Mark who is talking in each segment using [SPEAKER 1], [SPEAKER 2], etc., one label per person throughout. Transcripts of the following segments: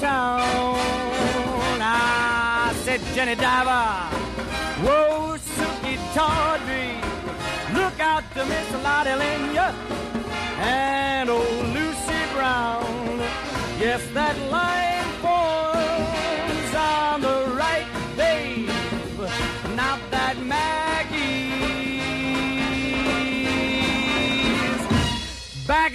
[SPEAKER 1] town. I said, Jenny Diver, whoa, Suki Tawdry, look out to Miss Lottie Lenya and old Lucy Brown. Yes, that line forms on the right, babe. Not that Maggie's back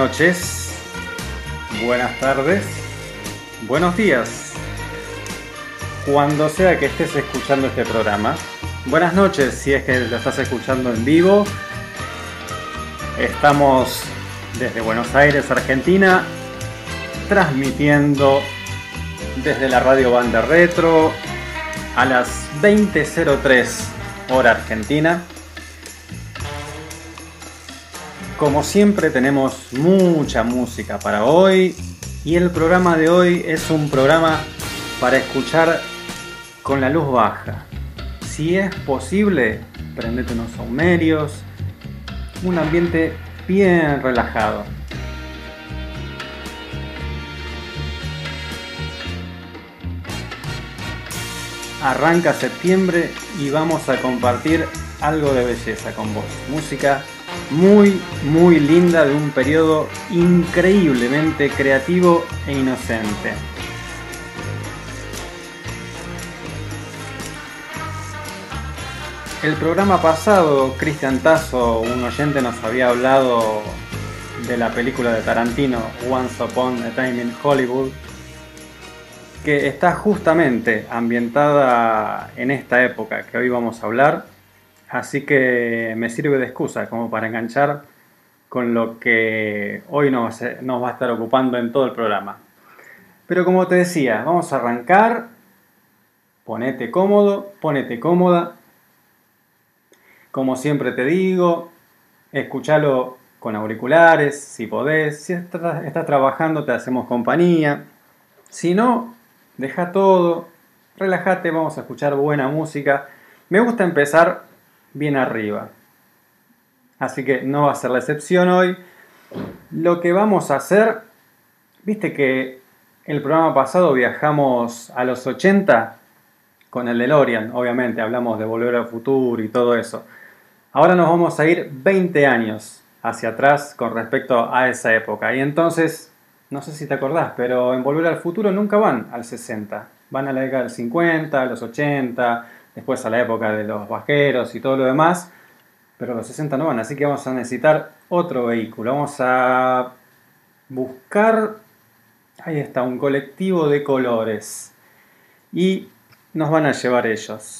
[SPEAKER 2] Noches, buenas tardes, buenos días, cuando sea que estés escuchando este programa. Buenas noches si es que lo estás escuchando en vivo. Estamos desde Buenos Aires, Argentina, transmitiendo desde la radio Banda Retro a las 20.03 hora argentina. Como siempre tenemos mucha música para hoy y el programa de hoy es un programa para escuchar con la luz baja. Si es posible, prendete unos saumerios, un ambiente bien relajado. Arranca septiembre y vamos a compartir algo de belleza con vos. Música muy, muy linda de un periodo increíblemente creativo e inocente. El programa pasado, Cristian Tasso, un oyente, nos había hablado de la película de Tarantino, Once Upon a Time in Hollywood, que está justamente ambientada en esta época que hoy vamos a hablar, así que me sirve de excusa como para enganchar con lo que hoy nos, nos va a estar ocupando en todo el programa. Pero como te decía, vamos a arrancar, ponete cómodo, ponete cómoda, como siempre te digo, escúchalo con auriculares, si podés. Si estás trabajando, te hacemos compañía. Si no, deja todo, relájate, vamos a escuchar buena música. Me gusta empezar bien arriba. Así que no va a ser la excepción hoy. Lo que vamos a hacer, viste que el programa pasado viajamos a los 80 con el DeLorean, obviamente, hablamos de Volver al Futuro y todo eso. Ahora nos vamos a ir 20 años hacia atrás con respecto a esa época. Y entonces, no sé si te acordás, pero en Volver al Futuro nunca van al 60. Van a la década del 50, a los 80, después a la época de los vaqueros y todo lo demás. Pero los 60 no van, así que vamos a necesitar otro vehículo. Vamos a buscar, ahí está, un colectivo de colores. Y nos van a llevar ellos.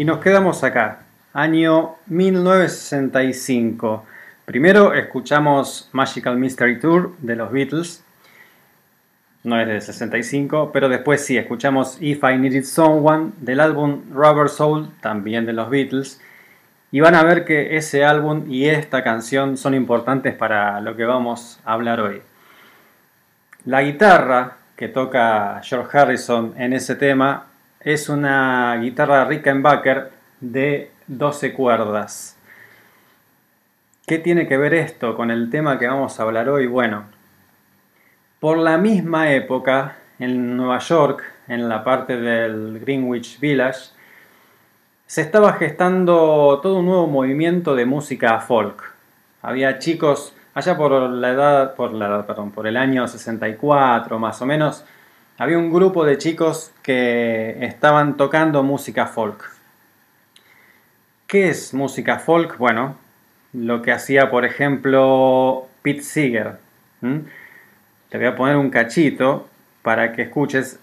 [SPEAKER 2] Y nos quedamos acá, año 1965. Primero escuchamos Magical Mystery Tour de los Beatles. No es de 65, pero después sí, escuchamos If I Needed Someone del álbum Rubber Soul, también de los Beatles. Y van a ver que ese álbum y esta canción son importantes para lo que vamos a hablar hoy. La guitarra que toca George Harrison en ese tema es una guitarra Rickenbacker de 12 cuerdas. ¿Qué tiene que ver esto con el tema que vamos a hablar hoy? Bueno, por la misma época, en Nueva York, en la parte del Greenwich Village, se estaba gestando todo un nuevo movimiento de música folk. Había chicos allá por la edad, por la edad, perdón, por el año 64 más o menos, había un grupo de chicos que estaban tocando música folk. ¿Qué es música folk? Bueno, lo que hacía, por ejemplo, Pete Seeger. Te voy a poner un cachito para que escuches.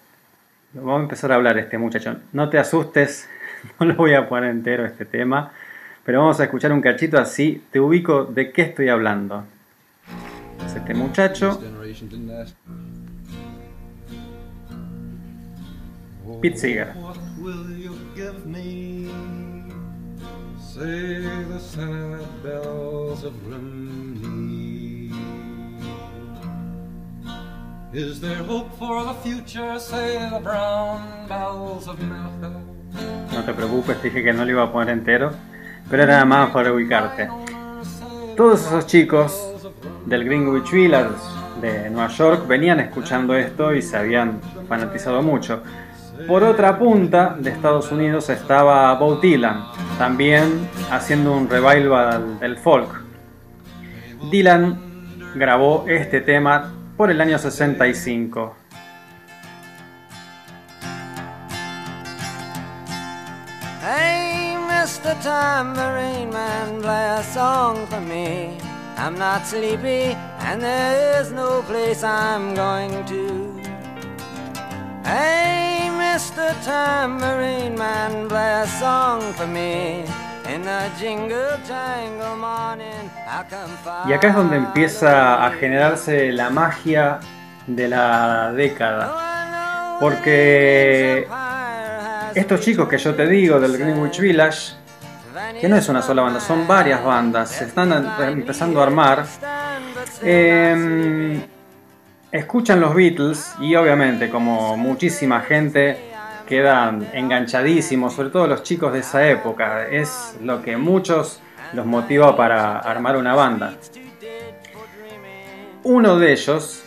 [SPEAKER 2] Vamos a empezar a hablar este muchacho. No te asustes, no lo voy a poner entero este tema, pero vamos a escuchar un cachito así te ubico de qué estoy hablando. Es este muchacho. Pete Seeger.
[SPEAKER 3] Say the sad bells of Grimney. Is there hope for the future? Say the brown bells of.
[SPEAKER 2] No te preocupes, te dije que no lo iba a poner entero, pero era nada más para ubicarte. Todos esos chicos del Greenwich Village de Nueva York venían escuchando esto y se habían fanatizado mucho. Por otra punta de Estados Unidos estaba Bob Dylan, también haciendo un revival del folk. Dylan grabó este tema por el año 65.
[SPEAKER 1] Hey, Mr. Man, play a song for me. I'm not sleepy, and there is no place I'm going to. Hey, Mr. Tambourine Man, play a song for me.
[SPEAKER 2] Y acá es donde empieza a generarse la magia de la década. Porque estos chicos que yo te digo del Greenwich Village, que no es una sola banda, son varias bandas, se están empezando a armar, eh, escuchan los Beatles y obviamente como muchísima gente quedan enganchadísimos, sobre todo los chicos de esa época, es lo que muchos los motiva para armar una banda. Uno de ellos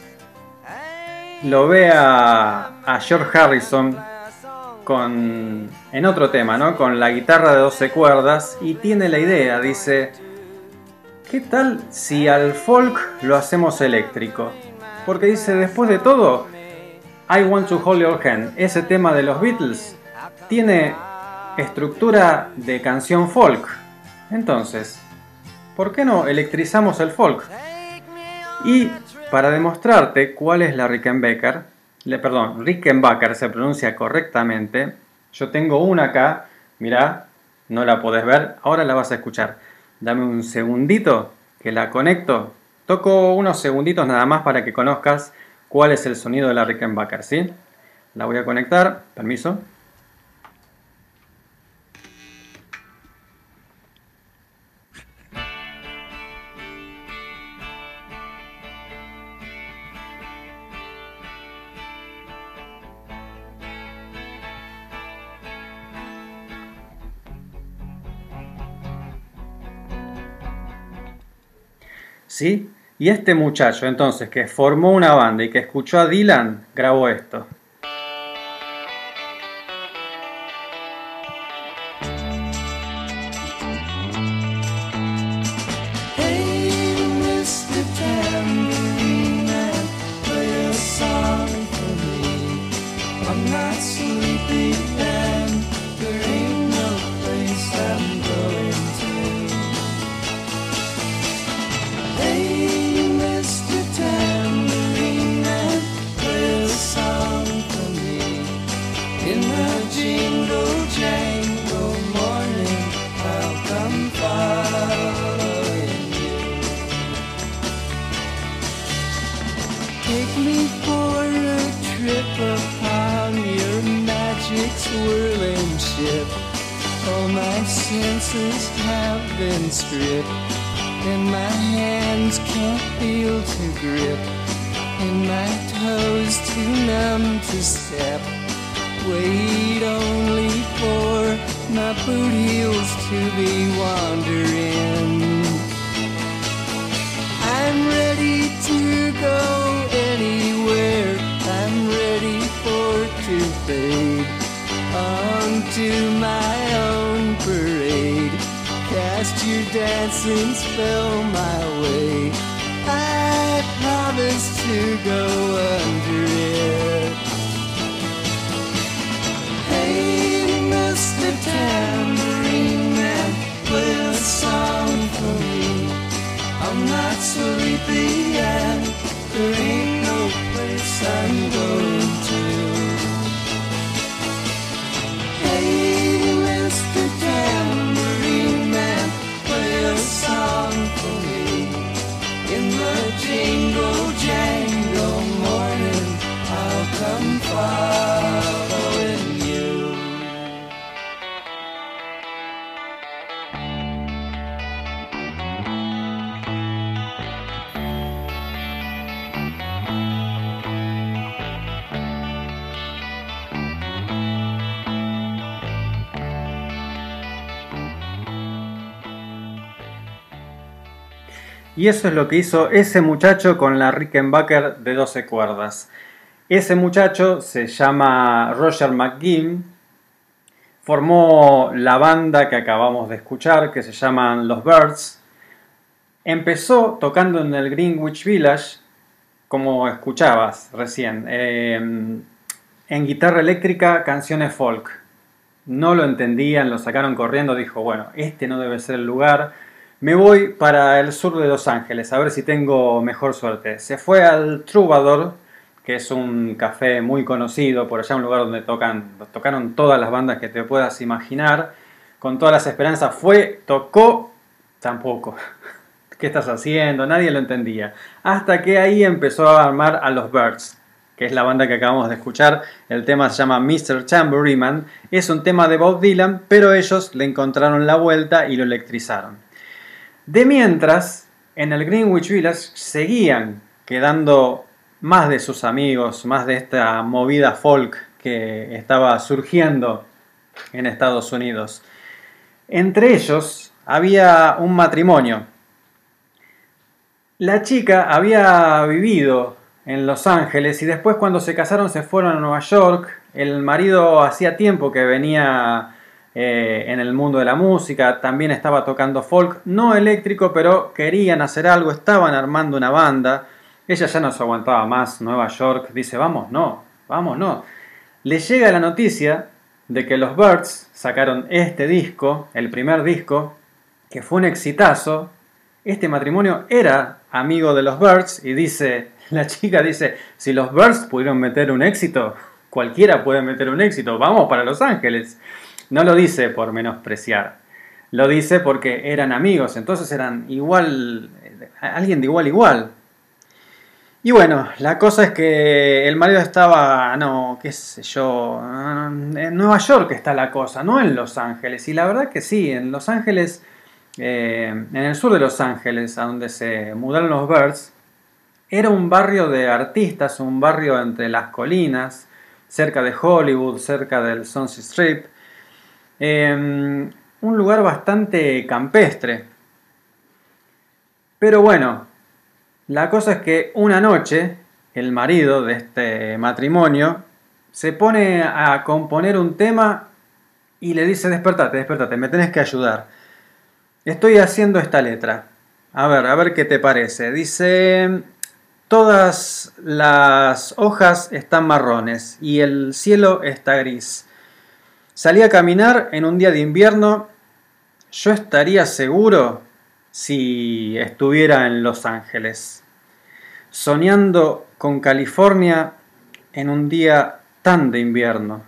[SPEAKER 2] lo ve a, a George Harrison con, en otro tema, ¿no? Con la guitarra de 12 cuerdas y tiene la idea, dice, ¿qué tal si al folk lo hacemos eléctrico? Porque dice, después de todo, I Want to Hold Your Hand, ese tema de los Beatles, tiene estructura de canción folk. Entonces, ¿por qué no electrizamos el folk? Y para demostrarte cuál es la Rickenbacker, le, perdón, Rickenbacker se pronuncia correctamente, yo tengo una acá, mirá, no la podés ver, ahora la vas a escuchar. Dame un segundito que la conecto. Toco unos segunditos nada más para que conozcas cuál es el sonido de la Rickenbacker, ¿sí? La voy a conectar, permiso. ¿Sí? Y este muchacho entonces que formó una banda y que escuchó a Dylan, grabó esto. Eso es lo que hizo ese muchacho con la Rickenbacker de 12 cuerdas. Ese muchacho se llama Roger McGinn, formó la banda que acabamos de escuchar, que se llaman Los Birds. Empezó tocando en el Greenwich Village, como escuchabas recién, eh, en guitarra eléctrica, canciones folk. No lo entendían, lo sacaron corriendo, dijo, bueno, este no debe ser el lugar. Me voy para el sur de Los Ángeles, a ver si tengo mejor suerte. Se fue al Troubadour, que es un café muy conocido, por allá un lugar donde tocan, tocaron todas las bandas que te puedas imaginar, con todas las esperanzas. Fue, tocó, tampoco. ¿Qué estás haciendo? Nadie lo entendía. Hasta que ahí empezó a armar a los Birds, que es la banda que acabamos de escuchar. El tema se llama Mr. Tambourine Man. Es un tema de Bob Dylan, pero ellos le encontraron la vuelta y lo electrizaron. De mientras, en el Greenwich Village seguían quedando más de sus amigos, más de esta movida folk que estaba surgiendo en Estados Unidos. Entre ellos había un matrimonio. La chica había vivido en Los Ángeles y después cuando se casaron se fueron a Nueva York. El marido hacía tiempo que venía eh, en el mundo de la música, también estaba tocando folk, no eléctrico, pero querían hacer algo, estaban armando una banda. Ella ya no se aguantaba más, Nueva York, dice, vamos, no, vamos, no. Le llega la noticia de que los Birds sacaron este disco, el primer disco, que fue un exitazo. Este matrimonio era amigo de los Birds y dice, la chica dice, si los Birds pudieron meter un éxito, cualquiera puede meter un éxito, vamos para Los Ángeles. No lo dice por menospreciar, lo dice porque eran amigos, entonces eran igual, alguien de igual igual. Y bueno, la cosa es que el marido estaba, no, qué sé yo, en Nueva York está la cosa, no en Los Ángeles. Y la verdad que sí, en Los Ángeles, eh, en el sur de Los Ángeles, a donde se mudaron los Birds, era un barrio de artistas, un barrio entre las colinas, cerca de Hollywood, cerca del Sunset Strip. Eh, un lugar bastante campestre. Pero bueno, la cosa es que una noche el marido de este matrimonio se pone a componer un tema y le dice, despertate, despertate, me tenés que ayudar. Estoy haciendo esta letra. A ver, a ver qué te parece. Dice, todas las hojas están marrones y el cielo está gris. Salí a caminar en un día de invierno. Yo estaría seguro si estuviera en Los Ángeles, soñando con California en un día tan de invierno.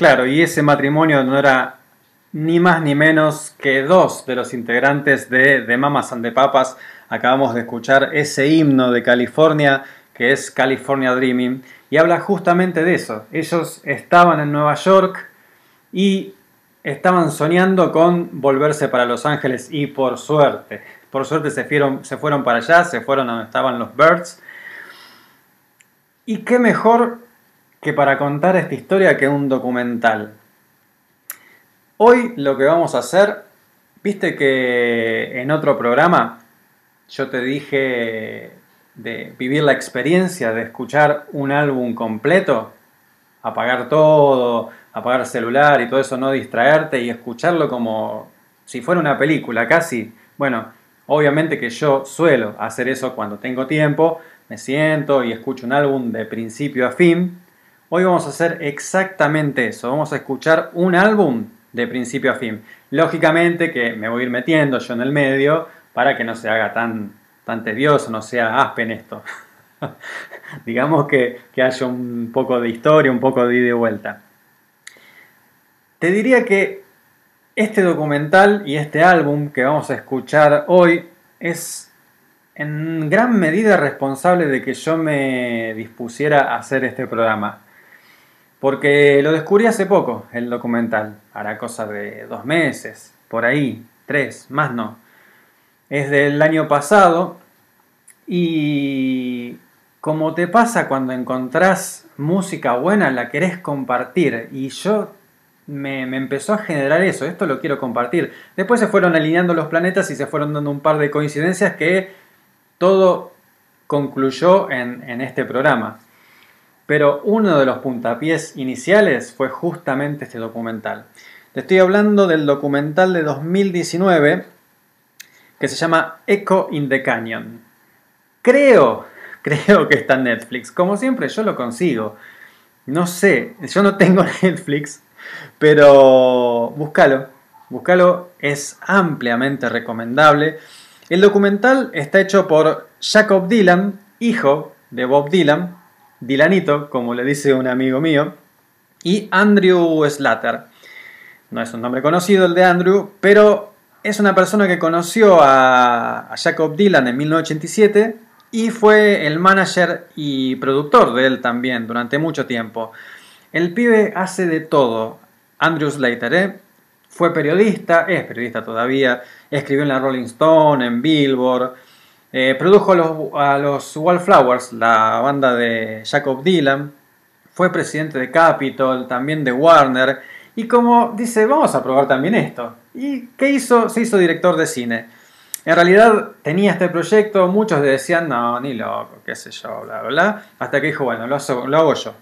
[SPEAKER 2] Claro, y ese matrimonio no era ni más ni menos que dos de los integrantes de The Mamas and the Papas. Acabamos de escuchar ese himno de California que es California Dreaming y habla justamente de eso. Ellos estaban en Nueva York y estaban soñando con volverse para Los Ángeles y por suerte, por suerte se fueron, se fueron para allá, se fueron a donde estaban los Birds. Y qué mejor que para contar esta historia que un documental. Hoy lo que vamos a hacer, viste que en otro programa yo te dije de vivir la experiencia de escuchar un álbum completo, apagar todo, apagar el celular y todo eso, no distraerte y escucharlo como si fuera una película casi. Bueno, obviamente que yo suelo hacer eso cuando tengo tiempo, me siento y escucho un álbum de principio a fin. Hoy vamos a hacer exactamente eso, vamos a escuchar un álbum de principio a fin. Lógicamente que me voy a ir metiendo yo en el medio para que no se haga tan, tan tedioso, no sea aspen esto. Digamos que, que haya un poco de historia, un poco de ida y vuelta. Te diría que este documental y este álbum que vamos a escuchar hoy es en gran medida responsable de que yo me dispusiera a hacer este programa. Porque lo descubrí hace poco, el documental, hará cosa de dos meses, por ahí, tres, más no. Es del año pasado y como te pasa cuando encontrás música buena, la querés compartir. Y yo me, empezó a generar eso, esto lo quiero compartir. Después se fueron alineando los planetas y se fueron dando un par de coincidencias que todo concluyó en este programa. Pero uno de los puntapiés iniciales fue justamente este documental. Te estoy hablando del documental de 2019 que se llama Echo in the Canyon. Creo, creo que está en Netflix. Como siempre, yo lo consigo. No sé, yo no tengo Netflix, pero búscalo. Búscalo, es ampliamente recomendable. El documental está hecho por Jacob Dylan, hijo de Bob Dylan, Dylanito, como le dice un amigo mío, y Andrew Slater. No es un nombre conocido el de Andrew, pero es una persona que conoció a, a Jacob Dylan en 1987 y fue el manager y productor de él también durante mucho tiempo. El pibe hace de todo. Andrew Slater, ¿eh? Fue periodista, es periodista todavía, escribió en la Rolling Stone, en Billboard, eh, produjo a los, Wallflowers, la banda de Jacob Dylan, fue presidente de Capitol, también de Warner, y como dice, vamos a probar también esto. ¿Y qué hizo? Se hizo director de cine. En realidad tenía este proyecto, muchos le decían, no, ni loco, qué sé yo, bla, bla, bla, hasta que dijo, bueno, lo, lo hago yo.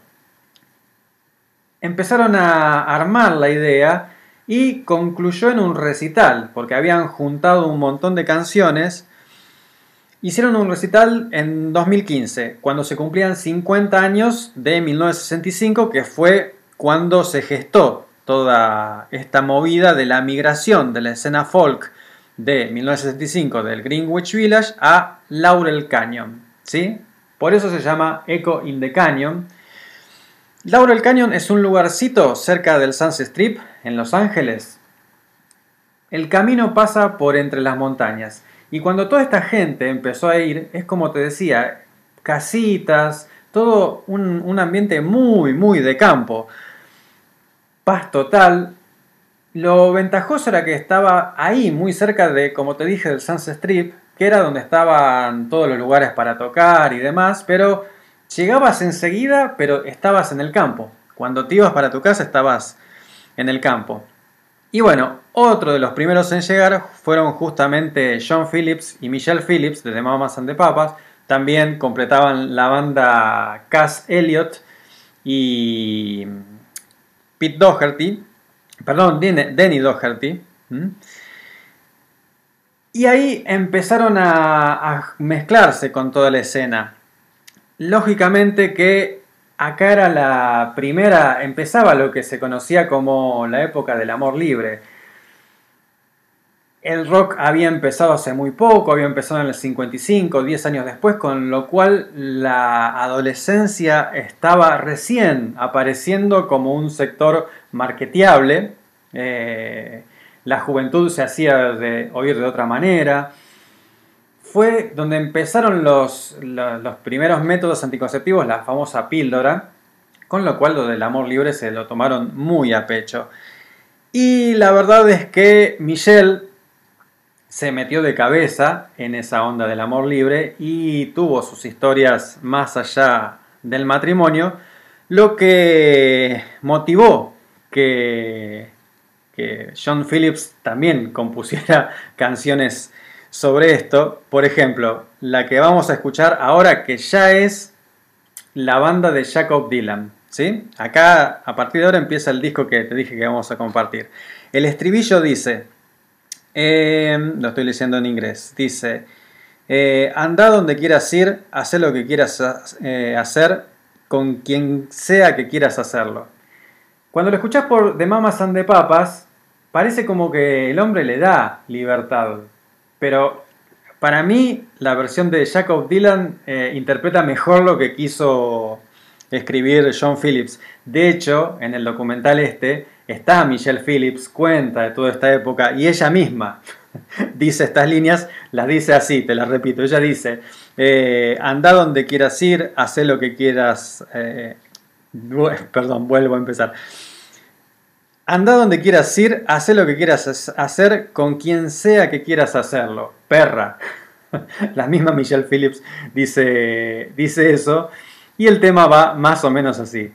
[SPEAKER 2] Empezaron a armar la idea y concluyó en un recital, porque habían juntado un montón de canciones. Hicieron un recital en 2015, cuando se cumplían 50 años de 1965, que fue cuando se gestó toda esta movida de la migración de la escena folk de 1965 del Greenwich Village a Laurel Canyon. ¿sí? Por eso se llama Echo in the Canyon. Laurel Canyon es un lugarcito cerca del Sunset Strip en Los Ángeles. El camino pasa por entre las montañas. Y cuando toda esta gente empezó a ir, es como te decía, casitas, todo un, un ambiente muy, muy de campo. Paz total. Lo ventajoso era que estaba ahí, muy cerca de, como te dije, del Sunset Strip, que era donde estaban todos los lugares para tocar y demás, pero llegabas enseguida, pero estabas en el campo. Cuando te ibas para tu casa, estabas en el campo. Y bueno, otro de los primeros en llegar fueron justamente John Phillips y Michelle Phillips de The Mamas and the Papas. También completaban la banda Cass Elliot y Pete Doherty. Perdón, Den- Denny Doherty. ¿m? Y ahí empezaron a, a mezclarse con toda la escena. Lógicamente que acá era la primera, empezaba lo que se conocía como la época del amor libre. El rock había empezado hace muy poco, había empezado en el 55, 10 años después, con lo cual la adolescencia estaba recién apareciendo como un sector marketeable. Eh, la juventud se hacía oír de otra manera. Fue donde empezaron los, lo- los primeros métodos anticonceptivos, la famosa píldora, con lo cual lo del amor libre se lo tomaron muy a pecho. Y la verdad es que Michelle se metió de cabeza en esa onda del amor libre y tuvo sus historias más allá del matrimonio, lo que motivó que, que John Phillips también compusiera canciones sobre esto. Por ejemplo, la que vamos a escuchar ahora que ya es la banda de Jacob Dylan. ¿sí? Acá, a partir de ahora, empieza el disco que te dije que vamos a compartir. El estribillo dice, eh, lo estoy leyendo en inglés, dice, eh, anda donde quieras ir, haz lo que quieras eh, hacer, con quien sea que quieras hacerlo. Cuando lo escuchás por The Mamas and the Papas, parece como que el hombre le da libertad, pero para mí la versión de Jacob Dylan eh, interpreta mejor lo que quiso escribir John Phillips. De hecho, en el documental este está Michelle Phillips, cuenta de toda esta época y ella misma dice estas líneas, las dice así, te las repito, ella dice, eh, anda donde quieras ir, haz lo que quieras, eh, perdón, vuelvo a empezar. Anda donde quieras ir, haz lo que quieras ha- hacer con quien sea que quieras hacerlo. Perra. La misma Michelle Phillips dice, dice eso. Y el tema va más o menos así.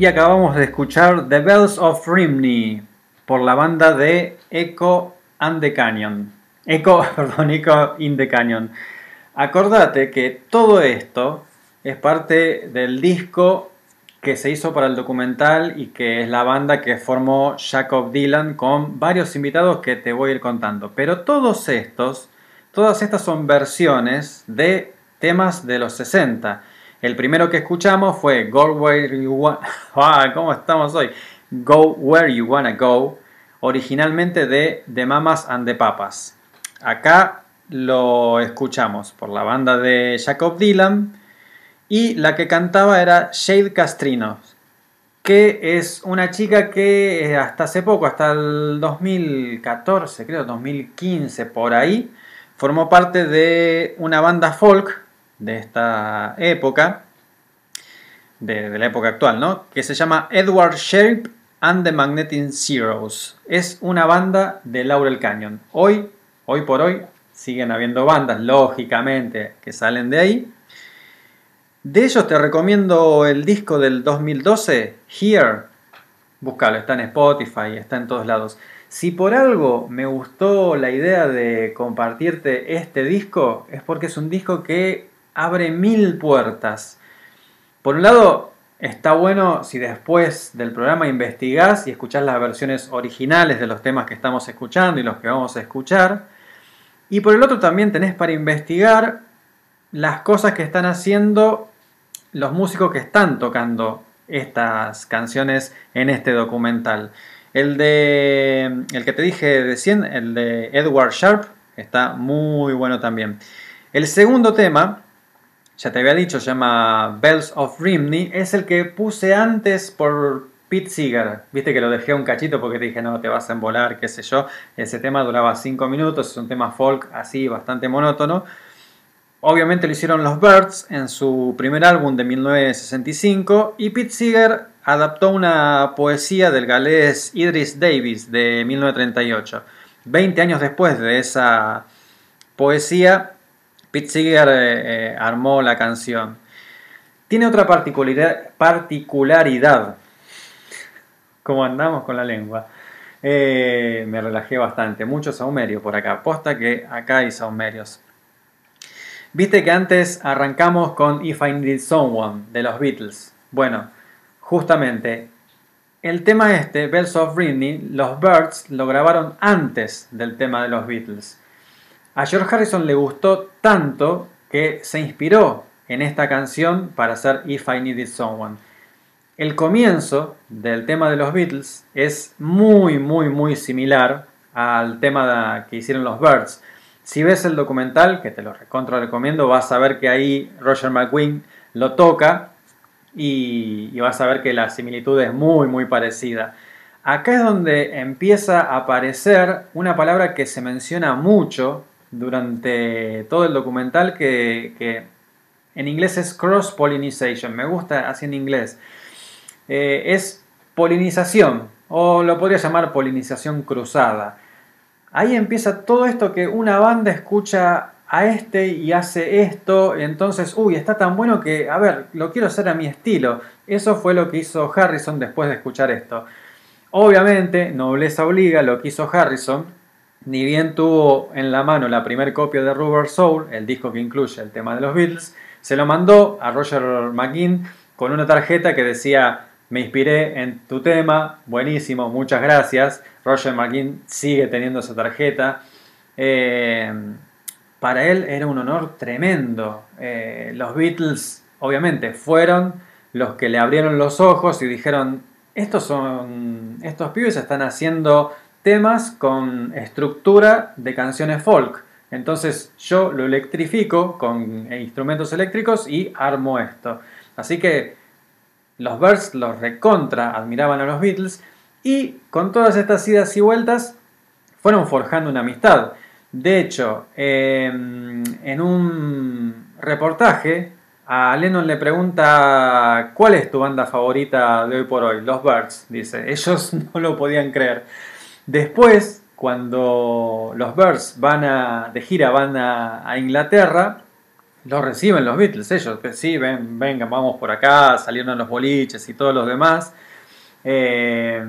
[SPEAKER 2] Y acabamos de escuchar The Bells of Rimney por la banda de Echo and the Canyon. Echo, perdón, Echo in the Canyon. Acordate que todo esto es parte del disco que se hizo para el documental y que es la banda que formó Jacob Dylan con varios invitados que te voy a ir contando. Pero todos estos, todas estas son versiones de temas de los 60. El primero que escuchamos fue Go Where You Wanna... Ah, ¿Cómo estamos hoy? Go Where You Wanna Go, originalmente de The Mamas and the Papas. Acá lo escuchamos por la banda de Jacob Dylan y la que cantaba era Shade Castrino, que es una chica que eh, hasta hace poco, hasta el 2014, creo 2015 por ahí, formó parte de una banda folk de esta época, de, la época actual, ¿no? Que se llama Edward Sharp and the Magnetic Zeros. Es una banda de Laurel Canyon. Hoy, hoy por hoy, siguen habiendo bandas, lógicamente, que salen de ahí. De ellos te recomiendo el disco del 2012, Here. Búscalo, está en Spotify, está en todos lados. Si por algo me gustó la idea de compartirte este disco, es porque es un disco que abre mil puertas. Por un lado, está bueno si después del programa investigás y escuchás las versiones originales de los temas que estamos escuchando y los que vamos a escuchar. Y por el otro también tenés para investigar las cosas que están haciendo los músicos que están tocando estas canciones en este documental. El de el que te dije recién, el de Edward Sharp, está muy bueno también. El segundo tema, ya te había dicho, se llama Bells of Rimney, es el que puse antes por Pete Seeger. Viste que lo dejé un cachito porque te dije, no, te vas a embolar, qué sé yo. Ese tema duraba 5 minutos, es un tema folk así, bastante monótono. Obviamente lo hicieron los Birds en su primer álbum de 1965 y Pete Seeger adaptó una poesía del galés Idris Davis de 1938. 20 años después de esa poesía, Pete eh, eh, armó la canción. Tiene otra particularidad. ¿Cómo andamos con la lengua? Eh, me relajé bastante. Mucho saumerio por acá. Posta que acá hay saumerios. Viste que antes arrancamos con If I Need Someone de los Beatles. Bueno, justamente el tema este, Bells of Ridney, los Birds lo grabaron antes del tema de los Beatles. A George Harrison le gustó tanto que se inspiró en esta canción para hacer If I Needed Someone. El comienzo del tema de los Beatles es muy, muy, muy similar al tema que hicieron los Birds. Si ves el documental, que te lo recontra recomiendo, vas a ver que ahí Roger McQueen lo toca y, y vas a ver que la similitud es muy, muy parecida. Acá es donde empieza a aparecer una palabra que se menciona mucho durante todo el documental que, en inglés es cross-pollinization. Me gusta así en inglés. Eh, es polinización o lo podría llamar polinización cruzada. Ahí empieza todo esto que una banda escucha a este y hace esto, entonces, uy, está tan bueno que, a ver, lo quiero hacer a mi estilo. Eso fue lo que hizo Harrison después de escuchar esto. Obviamente, nobleza obliga, lo que hizo Harrison, ni bien tuvo en la mano la primera copia de Rubber Soul, el disco que incluye el tema de los Beatles, se lo mandó a Roger McGinn con una tarjeta que decía me inspiré en tu tema, buenísimo, muchas gracias. Roger McGinn sigue teniendo esa tarjeta. Eh, para él era un honor tremendo. Eh, los Beatles, obviamente, fueron los que le abrieron los ojos y dijeron, estos son, estos pibes están haciendo temas con estructura de canciones folk. Entonces yo lo electrifico con instrumentos eléctricos y armo esto. Así que los Birds los recontra admiraban a los Beatles y con todas estas idas y vueltas fueron forjando una amistad. De hecho, em, en un reportaje a Lennon le pregunta ¿cuál es tu banda favorita de hoy por hoy? Los Birds, dice. Ellos no lo podían creer. Después, cuando los Birds van a, de gira van a, Inglaterra, los reciben los Beatles, ellos, que sí, ven, vengan, vamos por acá, salieron los boliches y todos los demás. Eh,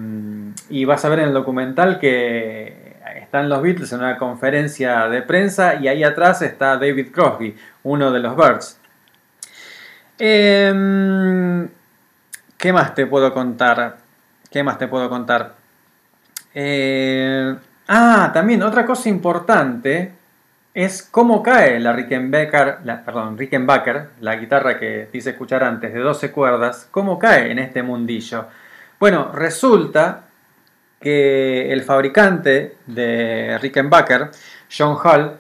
[SPEAKER 2] y vas a ver en el documental que están los Beatles en una conferencia de prensa y ahí atrás está David Crosby, uno de los Birds. Em, ¿Qué más te puedo contar? ¿Qué más te puedo contar? Eh, ah, también otra cosa importante es cómo cae la Rickenbacker, la, perdón, Rickenbacker, la guitarra que dice escuchar antes de 12 cuerdas, cómo cae en este mundillo. Bueno, resulta que el fabricante de Rickenbacker, John Hall,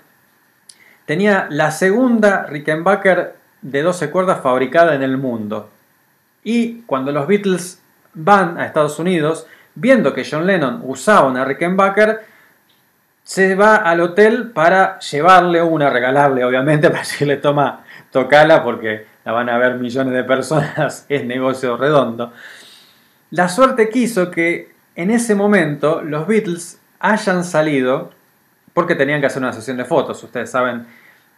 [SPEAKER 2] tenía la segunda Rickenbacker de 12 cuerdas fabricada en el mundo. Y cuando los Beatles van a Estados Unidos, viendo que John Lennon usaba una Rickenbacker, se va al hotel para llevarle una, regalable obviamente, para decirle toma, tocala porque la van a ver millones de personas, es negocio redondo. La suerte quiso que en ese momento los Beatles hayan salido, porque tenían que hacer una sesión de fotos, ustedes saben,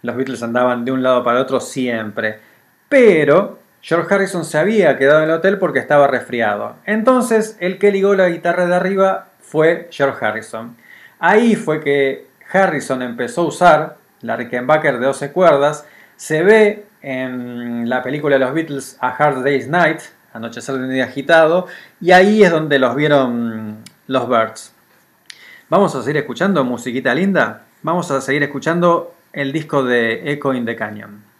[SPEAKER 2] los Beatles andaban de un lado para otro siempre, pero George Harrison se había quedado en el hotel porque estaba resfriado. Entonces, el que ligó la guitarra de arriba fue George Harrison. Ahí fue que Harrison empezó a usar la Rickenbacker de 12 cuerdas. Se ve en la película de los Beatles A Hard Day's Night, Anochecer de un día agitado, y ahí es donde los vieron los Birds. Vamos a seguir escuchando musiquita linda. Vamos a seguir escuchando el disco de Echo in the Canyon.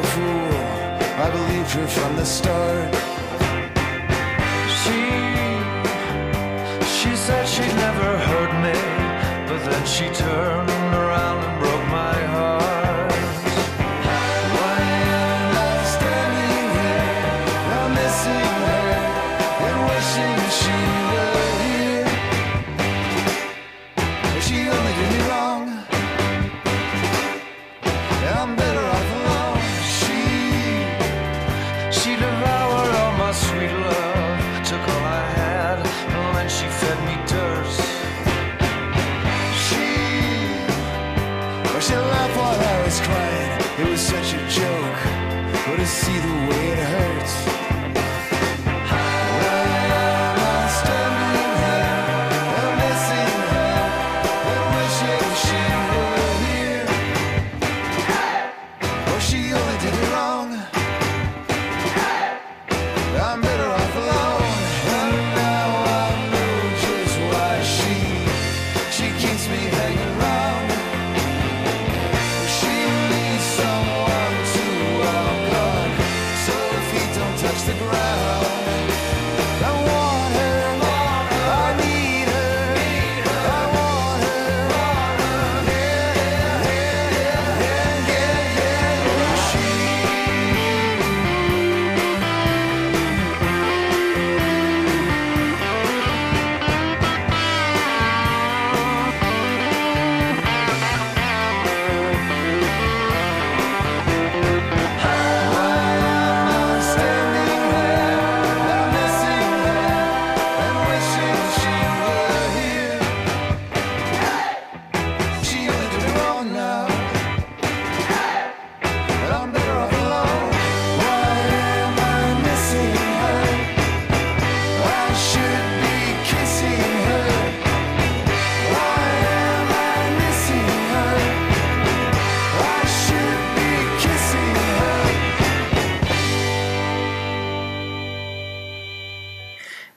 [SPEAKER 4] a fool. I believed her from the start. She, she said she'd never hurt me, but then she turned.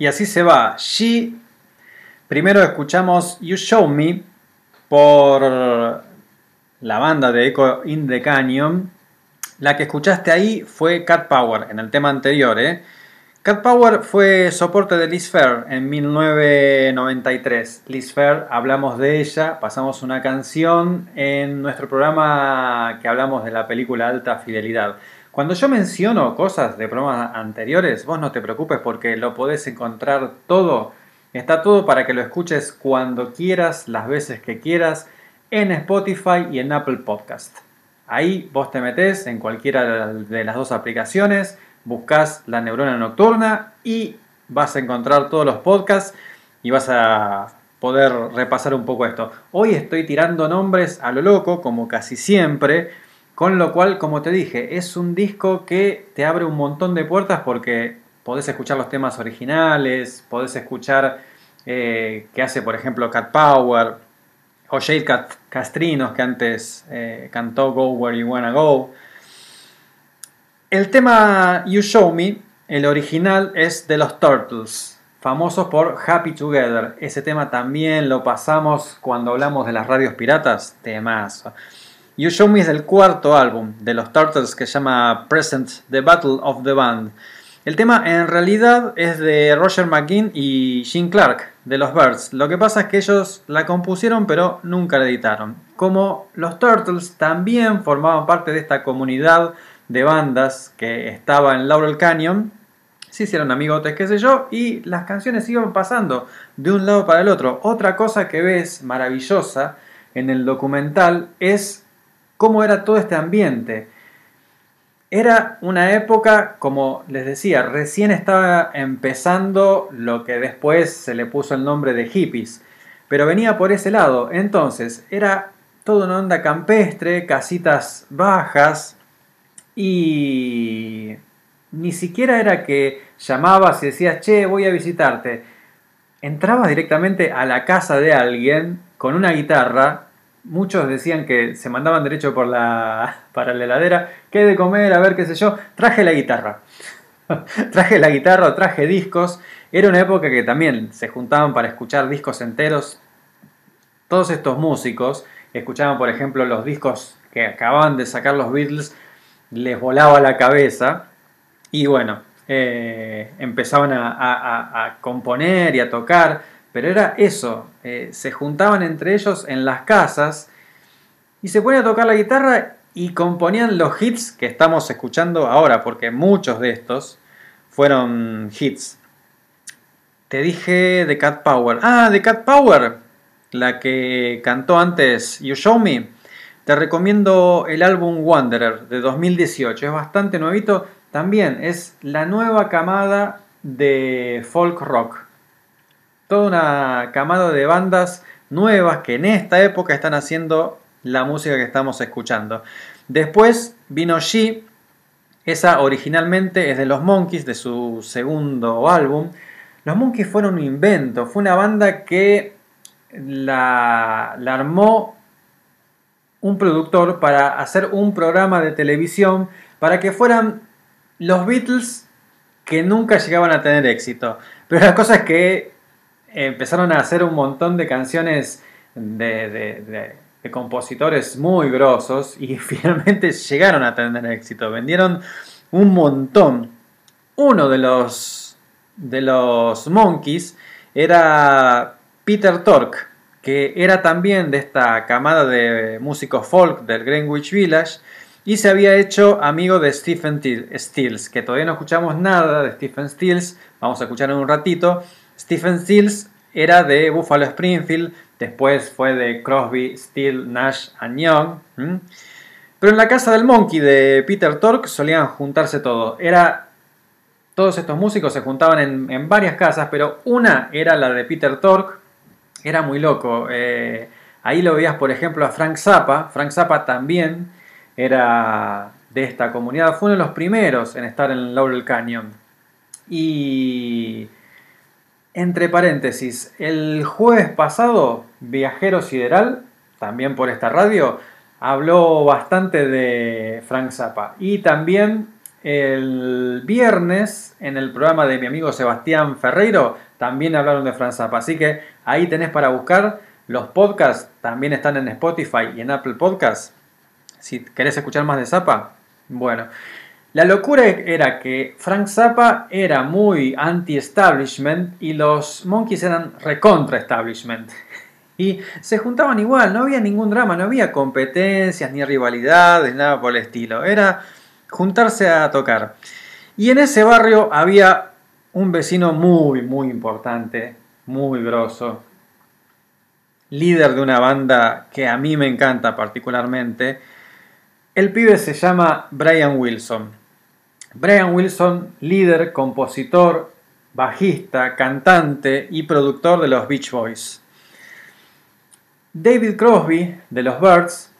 [SPEAKER 2] Y así se va. She. Primero escuchamos You Show Me por la banda de Echo in the Canyon. La que escuchaste ahí fue Cat Power en el tema anterior. ¿eh? Cat Power fue soporte de Liz Fair en 1993. Liz Fair, hablamos de ella, pasamos una canción en nuestro programa que hablamos de la película Alta Fidelidad. Cuando yo menciono cosas de programas anteriores, vos no te preocupes porque lo podés encontrar todo. Está todo para que lo escuches cuando quieras, las veces que quieras, en Spotify y en Apple Podcast. Ahí vos te metés en cualquiera de las dos aplicaciones, buscas la neurona nocturna y vas a encontrar todos los podcasts y vas a poder repasar un poco esto. Hoy estoy tirando nombres a lo loco, como casi siempre, con lo cual, como te dije, es un disco que te abre un montón de puertas porque podés escuchar los temas originales, podés escuchar eh, que hace, por ejemplo, Cat Power, o Jade Castrinos, que antes eh, cantó Go Where You Wanna Go. El tema You Show Me, el original es de los Turtles, famosos por Happy Together. Ese tema también lo pasamos cuando hablamos de las radios piratas. Temazo. You Show Me es del cuarto álbum de los Turtles que se llama Present The Battle of the Band. El tema en realidad es de Roger McGinn y Gene Clark de los Birds. Lo que pasa es que ellos la compusieron pero nunca la editaron. Como los Turtles también formaban parte de esta comunidad de bandas que estaba en Laurel Canyon, se hicieron amigotes, qué sé yo, y las canciones iban pasando de un lado para el otro. Otra cosa que ves maravillosa en el documental es cómo era todo este ambiente. Era una época, como les decía, recién estaba empezando lo que después se le puso el nombre de hippies, pero venía por ese lado. Entonces, era toda una onda campestre, casitas bajas y ni siquiera era que llamabas y decías, che, voy a visitarte. Entrabas directamente a la casa de alguien con una guitarra Muchos decían que se mandaban derecho por la, para la heladera, qué de comer, a ver qué sé yo. Traje la guitarra. traje la guitarra, traje discos. Era una época que también se juntaban para escuchar discos enteros. Todos estos músicos escuchaban, por ejemplo, los discos que acababan de sacar los Beatles, les volaba la cabeza. Y bueno, eh, empezaban a, componer y a tocar. Pero era eso, eh, se juntaban entre ellos en las casas y se ponían a tocar la guitarra y componían los hits que estamos escuchando ahora, porque muchos de estos fueron hits. Te dije de Cat Power. Ah, de Cat Power, la que cantó antes You Show Me. Te recomiendo el álbum Wanderer de 2018. Es bastante nuevito. También es la nueva camada de folk rock toda una camada de bandas nuevas que en esta época están haciendo la música que estamos escuchando. Después vino She, esa originalmente es de los Monkeys, de su segundo álbum. Los Monkeys fueron un invento, fue una banda que la, la armó un productor para hacer un programa de televisión para que fueran los Beatles que nunca llegaban a tener éxito. Pero la cosa es que empezaron a hacer un montón de canciones de, compositores muy grosos y finalmente llegaron a tener éxito. Vendieron un montón. Uno de los, de los Monkeys era Peter Tork, que era también de esta camada de músicos folk del Greenwich Village y se había hecho amigo de Stephen Stills, que todavía no escuchamos nada de Stephen Stills, vamos a escuchar en un ratito. Stephen Stills era de Buffalo Springfield, después fue de Crosby, Still, Nash and Young. Pero en la casa del Monkey de Peter Tork solían juntarse todos. Era todos estos músicos se juntaban en, en varias casas, pero una era la de Peter Tork. Era muy loco. eh, ahí lo veías, por ejemplo, a Frank Zappa. Frank Zappa también era de esta comunidad. Fue uno de los primeros en estar en Laurel Canyon. Y entre paréntesis, el jueves pasado, Viajero Sideral, también por esta radio, habló bastante de Frank Zappa. Y también el viernes en el programa de mi amigo Sebastián Ferreiro también hablaron de Franz Zappa. Así que ahí tenés para buscar. Los podcasts también están en Spotify y en Apple Podcasts. Si querés escuchar más de Zappa, bueno. La locura era que Frank Zappa era muy anti-establishment y los Monkeys eran recontra-establishment. Y se juntaban igual, no había ningún drama, no había competencias ni rivalidades, nada por el estilo. Era juntarse a tocar. Y en ese barrio había un vecino muy, muy importante, muy grosso, líder de una banda que a mí me encanta particularmente. El pibe se llama Brian Wilson. Brian Wilson, líder, compositor, bajista, cantante y productor de los Beach Boys. David Crosby, de los Birds,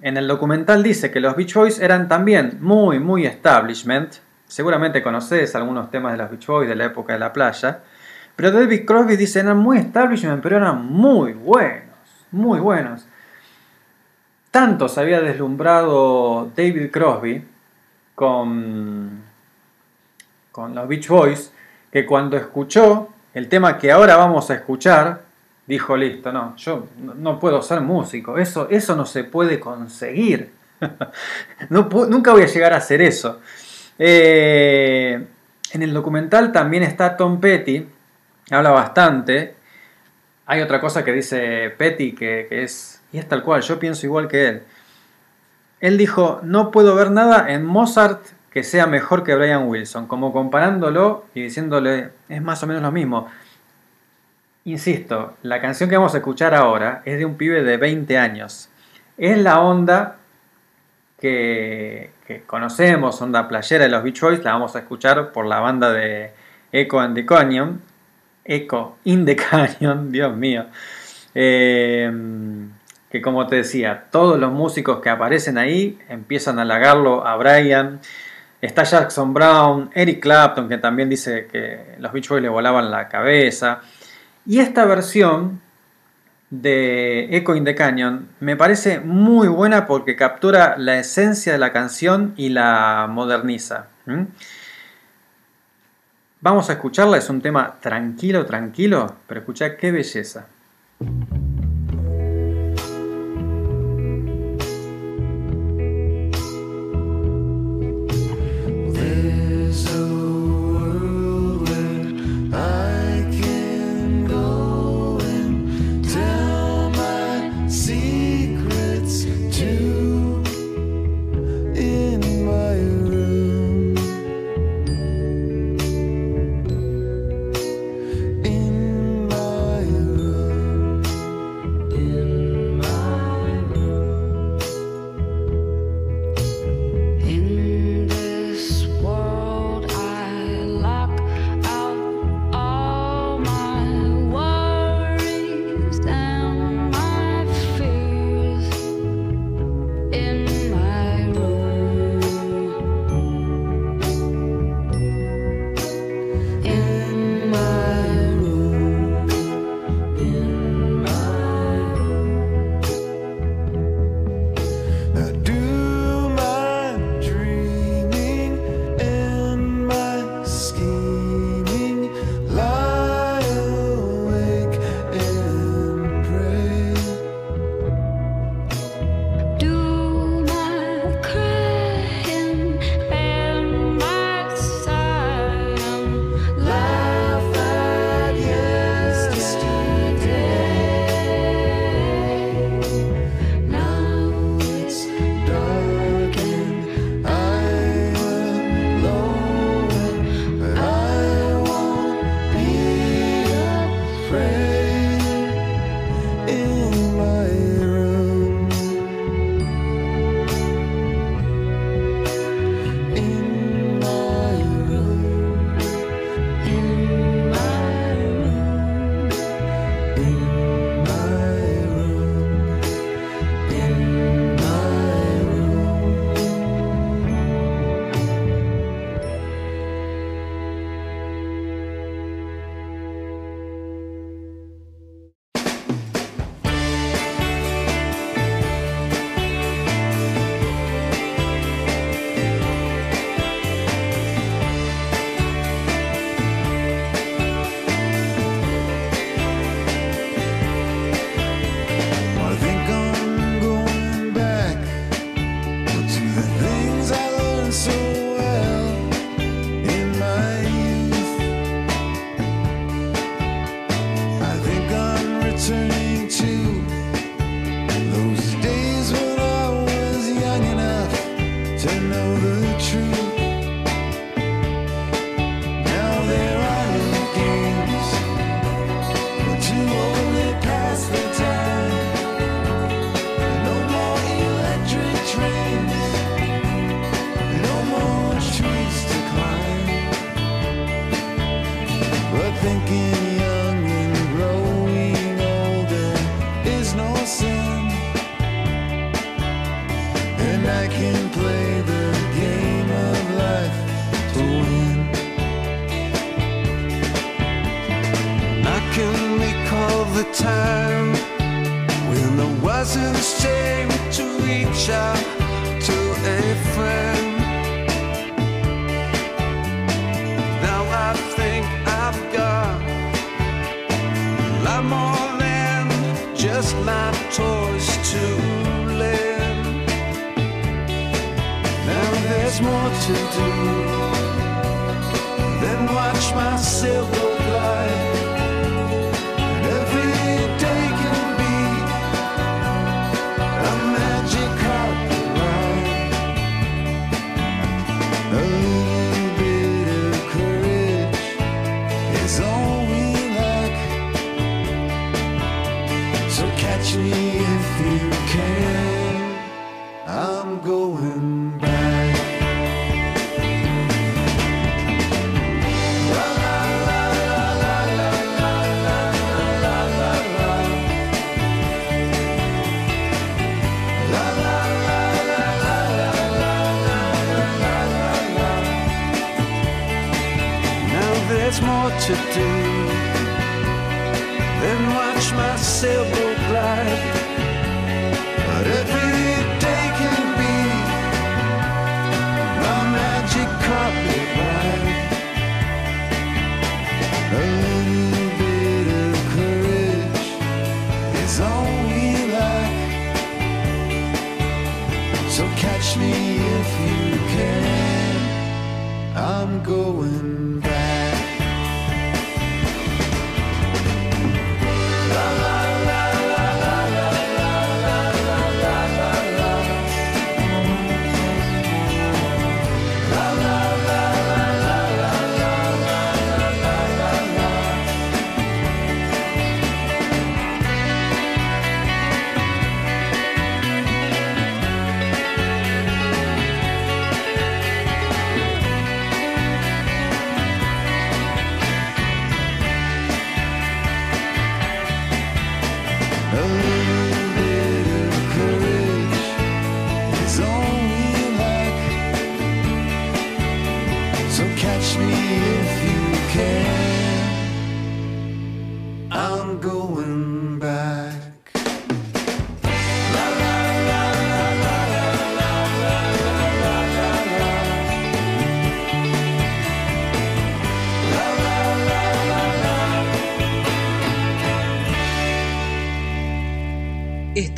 [SPEAKER 2] en el documental dice que los Beach Boys eran también muy, muy establishment. Seguramente conoces algunos temas de los Beach Boys de la época de la playa. Pero David Crosby dice eran muy establishment, pero eran muy buenos, muy buenos. Tanto se había deslumbrado David Crosby con, con los Beach Boys que cuando escuchó el tema que ahora vamos a escuchar, dijo, listo, no, yo no puedo ser músico, eso, eso no se puede conseguir. nunca voy a llegar a hacer eso. Eh, en el documental también está Tom Petty, habla bastante. Hay otra cosa que dice Petty que es, y es tal cual, yo pienso igual que él. Él dijo, no puedo ver nada en Mozart que sea mejor que Brian Wilson, como comparándolo y diciéndole, es más o menos lo mismo. Insisto, la canción que vamos a escuchar ahora es de un pibe de 20 años. Es la onda que, conocemos, onda playera de los Beach Boys, la vamos a escuchar por la banda de Echo and the Canyon. Echo in the Canyon, Dios mío. Eh, que como te decía, todos los músicos que aparecen ahí empiezan a halagarlo a Brian. Está Jackson Brown, Eric Clapton, que también dice que los Beach Boys le volaban la cabeza. Y esta versión de Echo in the Canyon me parece muy buena porque captura la esencia de la canción y la moderniza. Vamos a escucharla, es un tema tranquilo, tranquilo, pero escucha qué belleza.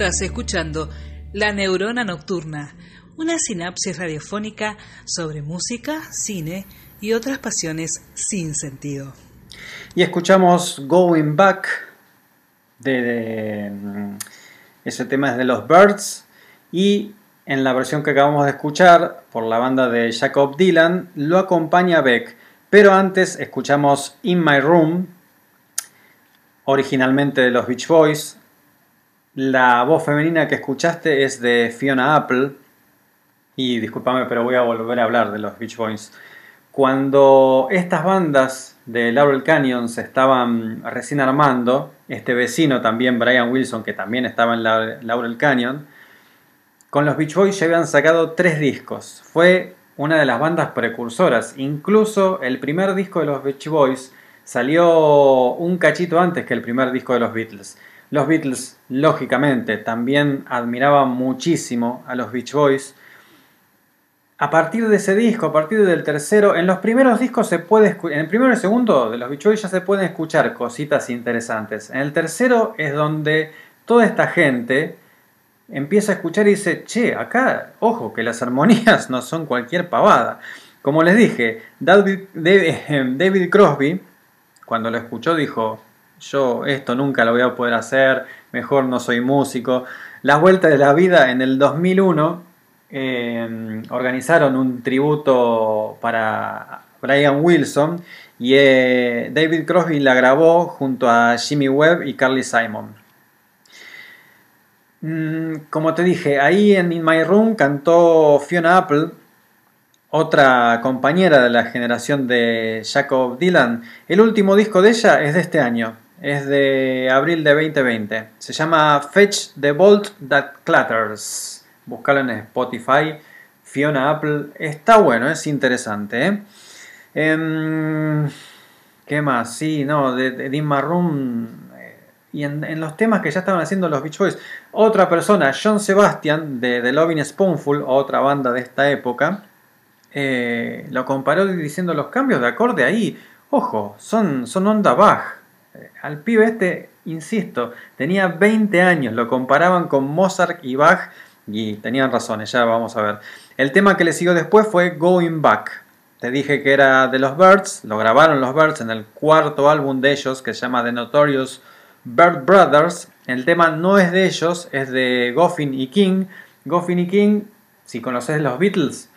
[SPEAKER 5] Estás escuchando La Neurona Nocturna, una sinapsis radiofónica sobre música, cine y otras pasiones sin sentido.
[SPEAKER 2] Y escuchamos Going Back de, mm, ese tema es de los Birds y en la versión que acabamos de escuchar por la banda de Jacob Dylan lo acompaña Beck. Pero antes escuchamos In My Room, originalmente de los Beach Boys. La voz femenina que escuchaste es de Fiona Apple. Y discúlpame, pero voy a volver a hablar de los Beach Boys. Cuando estas bandas de Laurel Canyon se estaban recién armando, este vecino también, Brian Wilson, que también estaba en la- Laurel Canyon, con los Beach Boys ya habían sacado tres discos. Fue una de las bandas precursoras. Incluso el primer disco de los Beach Boys salió un cachito antes que el primer disco de los Beatles. Los Beatles, lógicamente, también admiraban muchísimo a los Beach Boys. A partir de ese disco, a partir del tercero, en los primeros discos se puede en el primero y segundo de los Beach Boys ya se pueden escuchar cositas interesantes. En el tercero es donde toda esta gente empieza a escuchar y dice, che, acá, ojo, que las armonías no son cualquier pavada. Como les dije, David, David- David Crosby, cuando lo escuchó, dijo, yo esto nunca lo voy a poder hacer, mejor no soy músico. La Vuelta de la Vida en el 2001 eh, organizaron un tributo para Brian Wilson y eh, David Crosby la grabó junto a Jimmy Webb y Carly Simon. Mm, Como te dije, ahí en In My Room cantó Fiona Apple, otra compañera de la generación de Jacob Dylan. El último disco de ella es de este año, es de abril de 2020. Se llama Fetch the Bolt That Clatters. Buscalo en Spotify. Fiona Apple. Está bueno, es interesante. ¿eh? Em, ¿Qué más? Sí, no, de, de Dean eh, Y en, los temas que ya estaban haciendo los Beach Boys. Otra persona, John Sebastian, de The Loving Spoonful, otra banda de esta época. eh, lo comparó diciendo los cambios de acorde ahí. Ojo, son, son onda Bach. Eh, Al pibe este, insisto, tenía 20 años. Lo comparaban con Mozart y Bach. Y tenían razones, ya vamos a ver. El tema que le siguió después fue Going Back. Te dije que era de los Birds, lo grabaron los Birds en el cuarto álbum de ellos que se llama The Notorious Bird Brothers. El tema no es de ellos, es de Goffin y King. Goffin y King, si conoces los Beatles,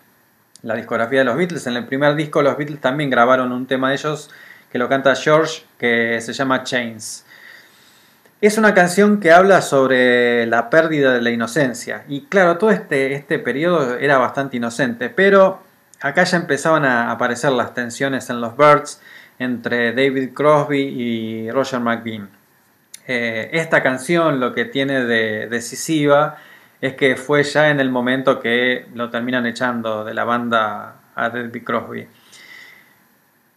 [SPEAKER 2] la discografía de los Beatles, en el primer disco los Beatles también grabaron un tema de ellos que lo canta George que se llama Chains. Es una canción que habla sobre la pérdida de la inocencia. Y claro, todo este, este periodo era bastante inocente, pero acá ya empezaban a aparecer las tensiones en los Birds entre David Crosby y Roger McGuinn. Eh, esta canción lo que tiene de decisiva es que fue ya en el momento que lo terminan echando de la banda a David Crosby.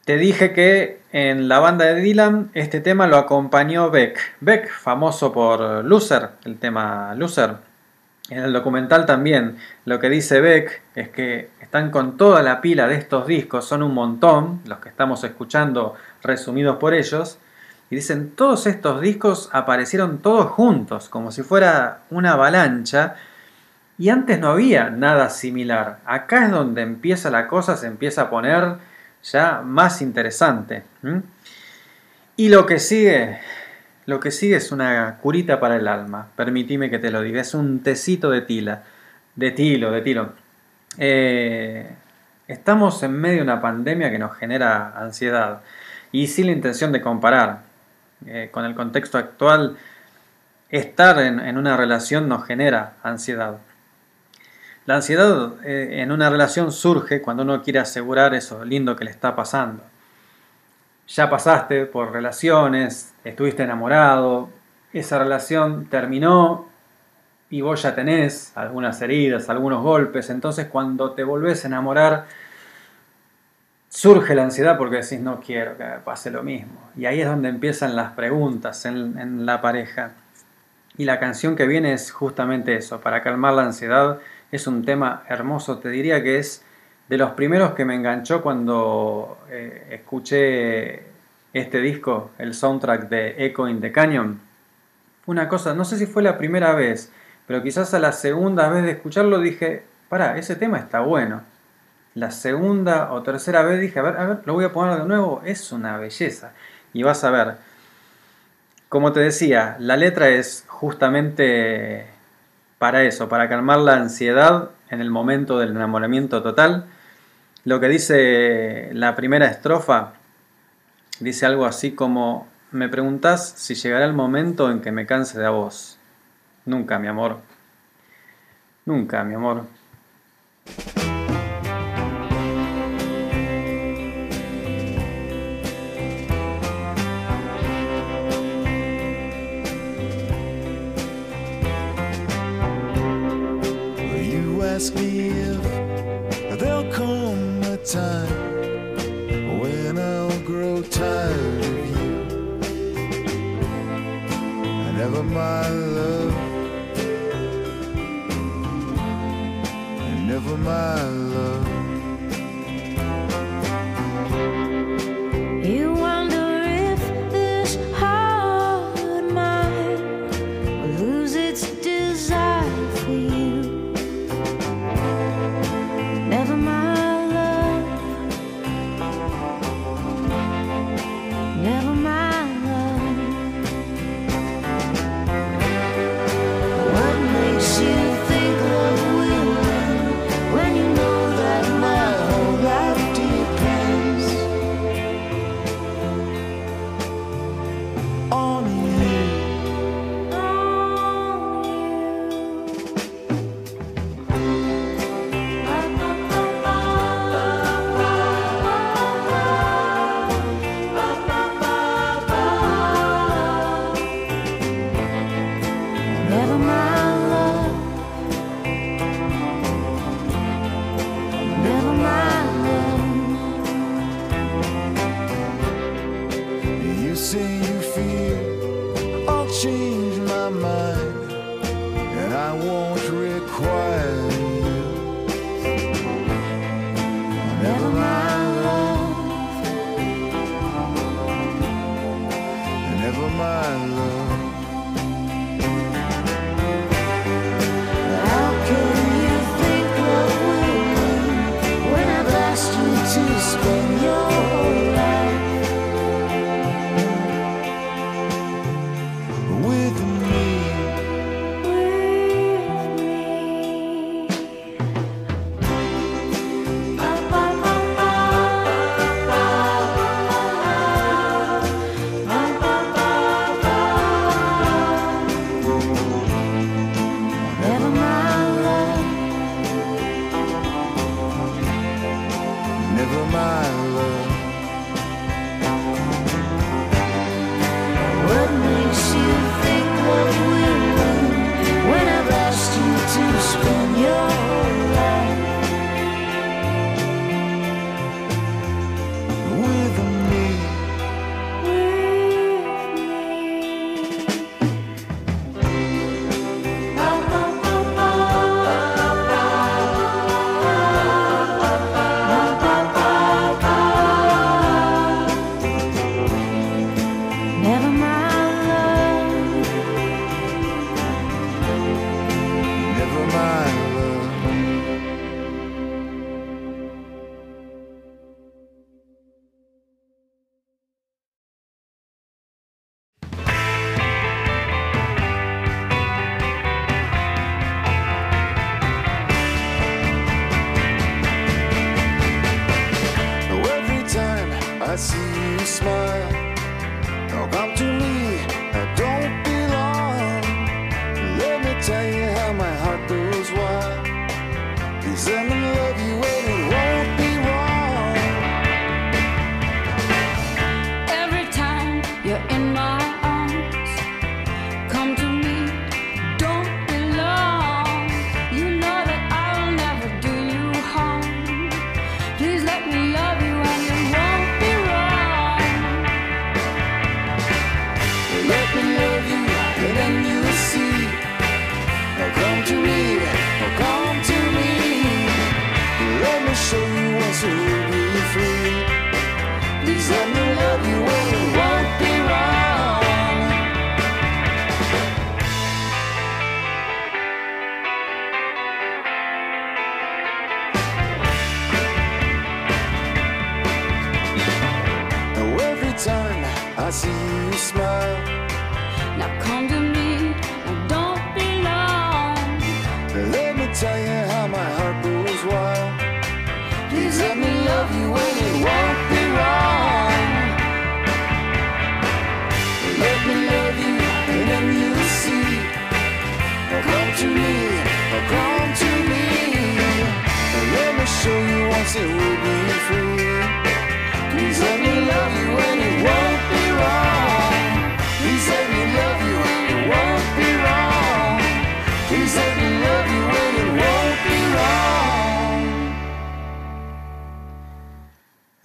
[SPEAKER 2] Te dije que en la banda de Dylan este tema lo acompañó Beck. Beck, famoso por Loser, el tema Loser. En el documental también lo que dice Beck es que están con toda la pila de estos discos, son un montón, los que estamos escuchando resumidos por ellos. Y dicen, todos estos discos aparecieron todos juntos, como si fuera una avalancha. Y antes no había nada similar. Acá es donde empieza la cosa, se empieza a poner ya más interesante. Y lo que sigue, lo que sigue es una curita para el alma. Permitime que te lo diga. Es un tecito de tila. De tilo, de tilo. Eh, estamos en medio de una pandemia que nos genera ansiedad. Y sin la intención de comparar. Eh, con el contexto actual, estar en una relación nos genera ansiedad. La ansiedad eh, en una relación surge cuando uno quiere asegurar eso lindo que le está pasando. Ya pasaste por relaciones, estuviste enamorado, esa relación terminó y vos ya tenés algunas heridas, algunos golpes, entonces cuando te volvés a enamorar surge la ansiedad porque decís no quiero que pase lo mismo. Y ahí es donde empiezan las preguntas en la pareja. Y la canción que viene es justamente eso, para calmar la ansiedad. Es un tema hermoso, te diría que es de los primeros que me enganchó cuando eh, escuché este disco, el soundtrack de Echo in the Canyon. Una cosa, no sé si fue la primera vez, pero quizás a la segunda vez de escucharlo dije, pará, ese tema está bueno. La segunda o tercera vez dije, a ver, a ver, lo voy a poner de nuevo, es una belleza. Y vas a ver, como te decía, la letra es justamente para eso, para calmar la ansiedad en el momento del enamoramiento total. Lo que dice la primera estrofa dice algo así como, me preguntas si llegará el momento en que me canse de vos. Nunca, mi amor. Nunca, mi amor.
[SPEAKER 4] Ask me if there'll come a time when I'll grow tired of you. Never my love, never my love.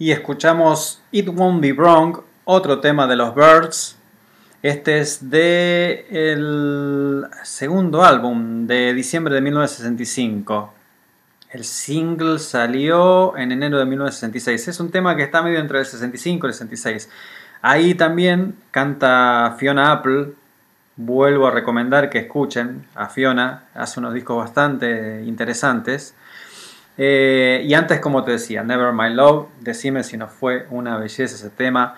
[SPEAKER 2] Y escuchamos It Won't Be Wrong, otro tema de los Birds. Este es de el segundo álbum de diciembre de 1965. El single salió en enero de 1966. Es un tema que está medio entre el 65 y el 66. Ahí también canta Fiona Apple. Vuelvo a recomendar que escuchen a Fiona. Hace unos discos bastante interesantes. Eh, y antes, como te decía, Never My Love, decime si no fue una belleza ese tema.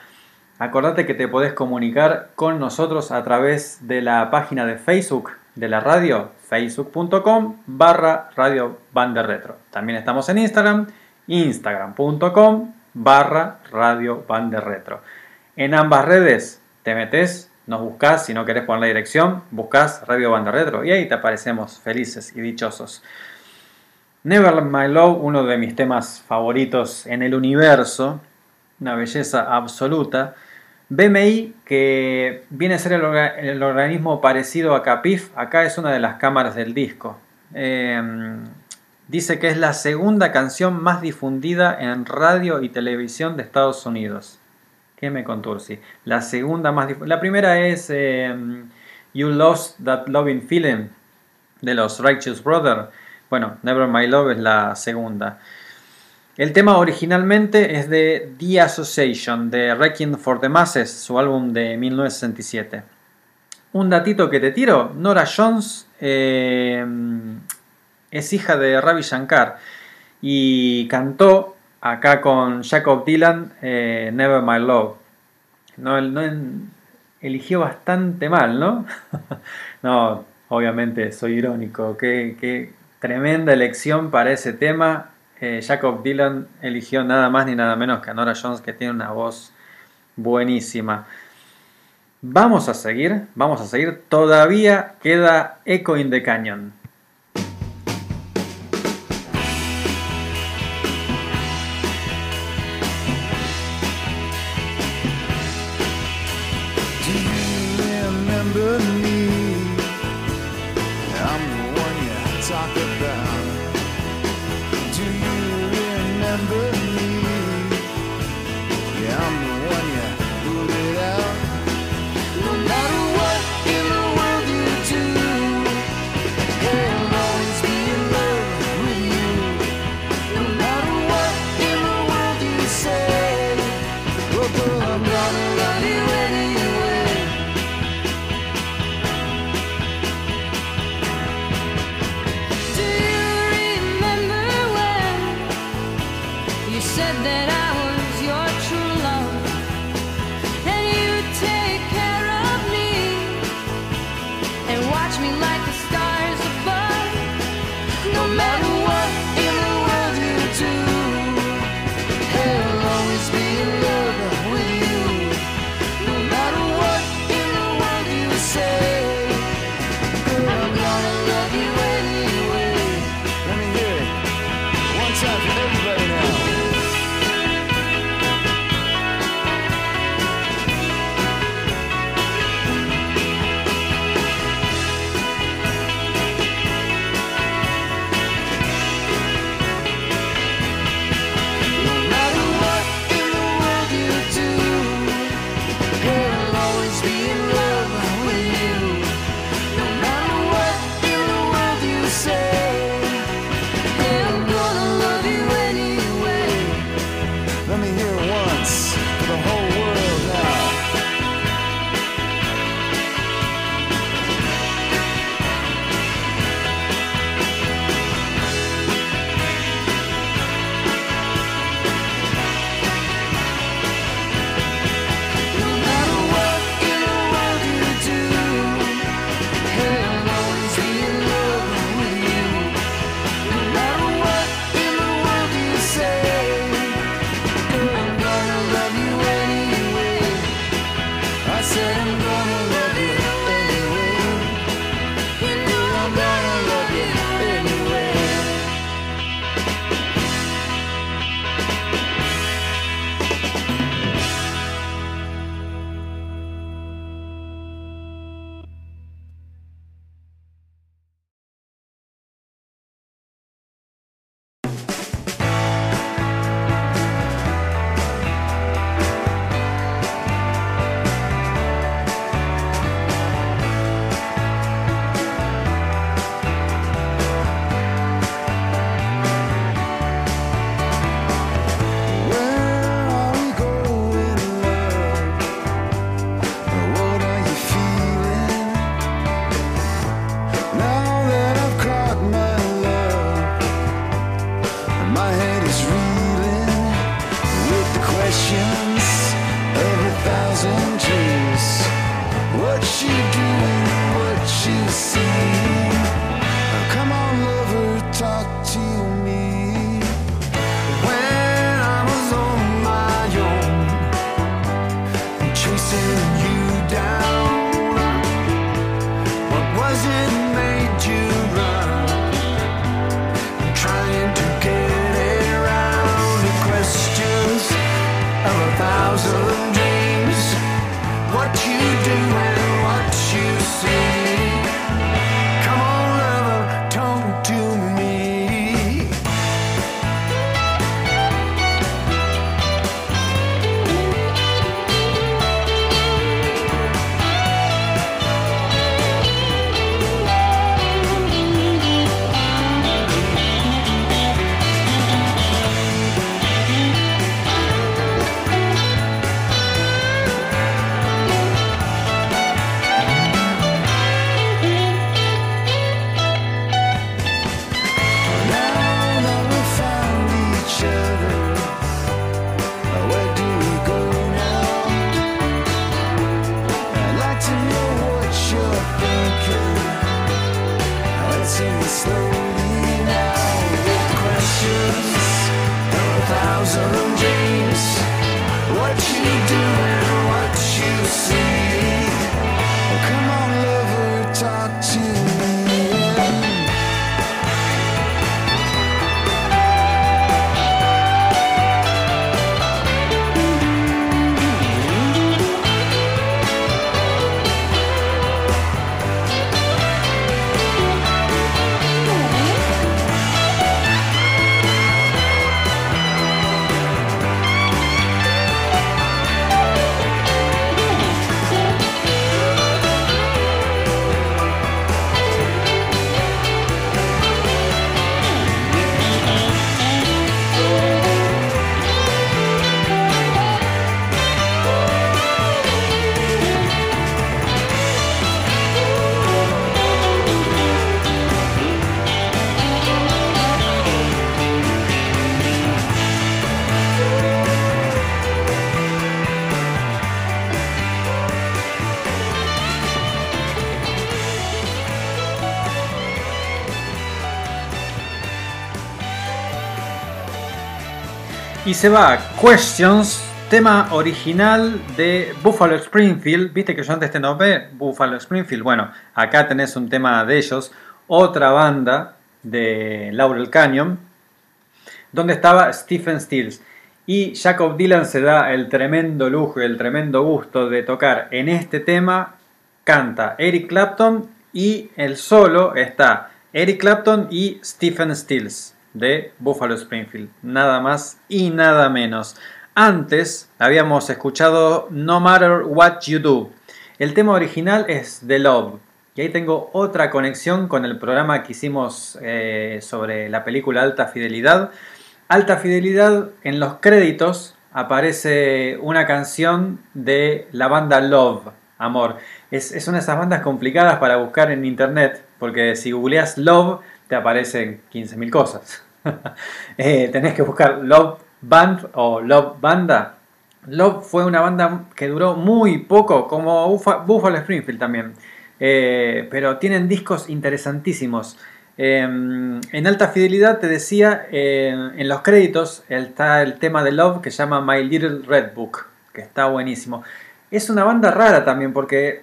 [SPEAKER 2] Acordate que te podés comunicar con nosotros a través de la página de Facebook de la radio, facebook.com barra radio retro. También estamos en Instagram, instagram.com barra radio retro. En ambas redes te metes, nos buscas, si no querés poner la dirección, buscas Radio Retro y ahí te aparecemos felices y dichosos. Never My Love, uno de mis temas favoritos en el universo, una belleza absoluta. BMI, que viene a ser el, organismo parecido a Capif, acá es una de las cámaras del disco. Em, dice que es la segunda canción más difundida en radio y televisión de Estados Unidos. ¿Qué me contursi? La segunda más La primera es em, You Lost That Loving Feeling
[SPEAKER 4] de los Righteous Brothers. Bueno, Never My Love es la segunda. El tema originalmente es de The Association, de Wrecking for the Masses, su álbum de 1967. Un datito que te tiro, Nora Jones eh, es hija de Ravi Shankar y cantó acá con Jacob Dylan eh, Never My Love. No, no, eligió bastante mal, ¿no? no, obviamente soy irónico, qué, Tremenda elección para ese tema. Eh, Jacob Dylan eligió nada más ni nada menos que a Jones, que tiene una voz buenísima. Vamos a seguir, vamos a seguir. Todavía queda Echo in the Canyon.
[SPEAKER 2] Y se va Questions, tema original de Buffalo Springfield. Viste que yo antes te nombré Buffalo Springfield. Bueno, acá tenés un tema de ellos. Otra banda de Laurel Canyon, donde estaba Stephen Stills. Y Jacob Dylan se da el tremendo lujo y el tremendo gusto de tocar en este tema. Canta Eric Clapton y el solo está Eric Clapton y Stephen Stills de Buffalo Springfield. Nada más y nada menos. Antes habíamos escuchado No Matter What You Do. El tema original es The Love. Y ahí tengo otra conexión con el programa que hicimos eh, sobre la película Alta Fidelidad. Alta Fidelidad, en los créditos aparece una canción de la banda Love, Amor. Es, es una de esas bandas complicadas para buscar en internet, porque si googleas Love te aparecen 15.000 cosas. Eh, tenés que buscar Love Band o Love Banda. Love fue una banda que duró muy poco, como Buffalo Springfield también. Eh, pero tienen discos interesantísimos. Eh, en alta fidelidad te decía, eh, en los créditos está el tema de Love que se llama My Little Red Book, que está buenísimo. Es una banda rara también porque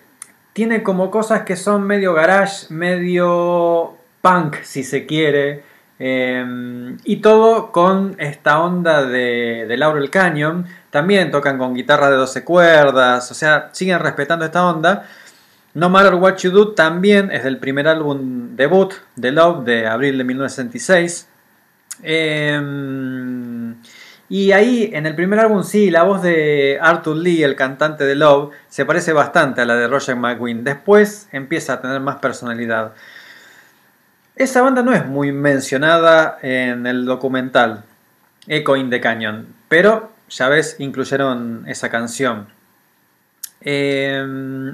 [SPEAKER 2] tiene como cosas que son medio garage, medio punk si se quiere. Eh, y todo con esta onda de, de Laurel Canyon. También tocan con guitarra de 12 cuerdas. O sea, siguen respetando esta onda. No Matter What You Do también es del primer álbum debut de Love de abril de 1966. Eh, y ahí en el primer álbum sí, la voz de Arthur Lee, el cantante de Love, se parece bastante a la de Roger McGuinn. Después empieza a tener más personalidad. Esa banda no es muy mencionada en el documental Echo in the Canyon, pero ya ves, incluyeron esa canción. Eh,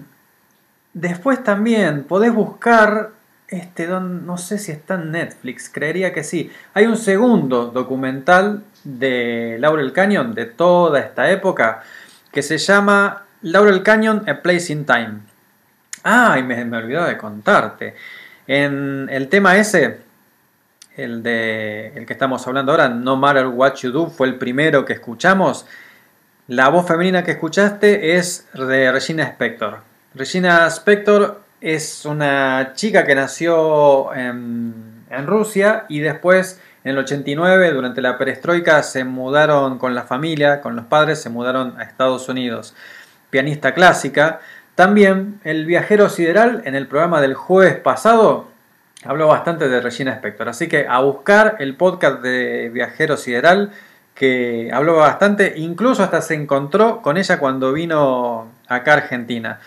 [SPEAKER 2] después también podés buscar, este, don- no sé si está en Netflix, creería que sí. Hay un segundo documental de Laurel Canyon de toda esta época que se llama Laurel Canyon A Place in Time. Ah, y me, me olvidaba de contarte. En el tema ese, el de el que estamos hablando ahora, No Matter What You Do, fue el primero que escuchamos. La voz femenina que escuchaste es de Regina Spector. Regina Spector es una chica que nació en, en Rusia y después en el 89, durante la perestroika, se mudaron con la familia, con los padres, se mudaron a Estados Unidos. Pianista clásica. También el viajero sideral en el programa del jueves pasado habló bastante de Regina Spector. Así que a buscar el podcast de Viajero Sideral que habló bastante, incluso hasta se encontró con ella cuando vino acá a Argentina.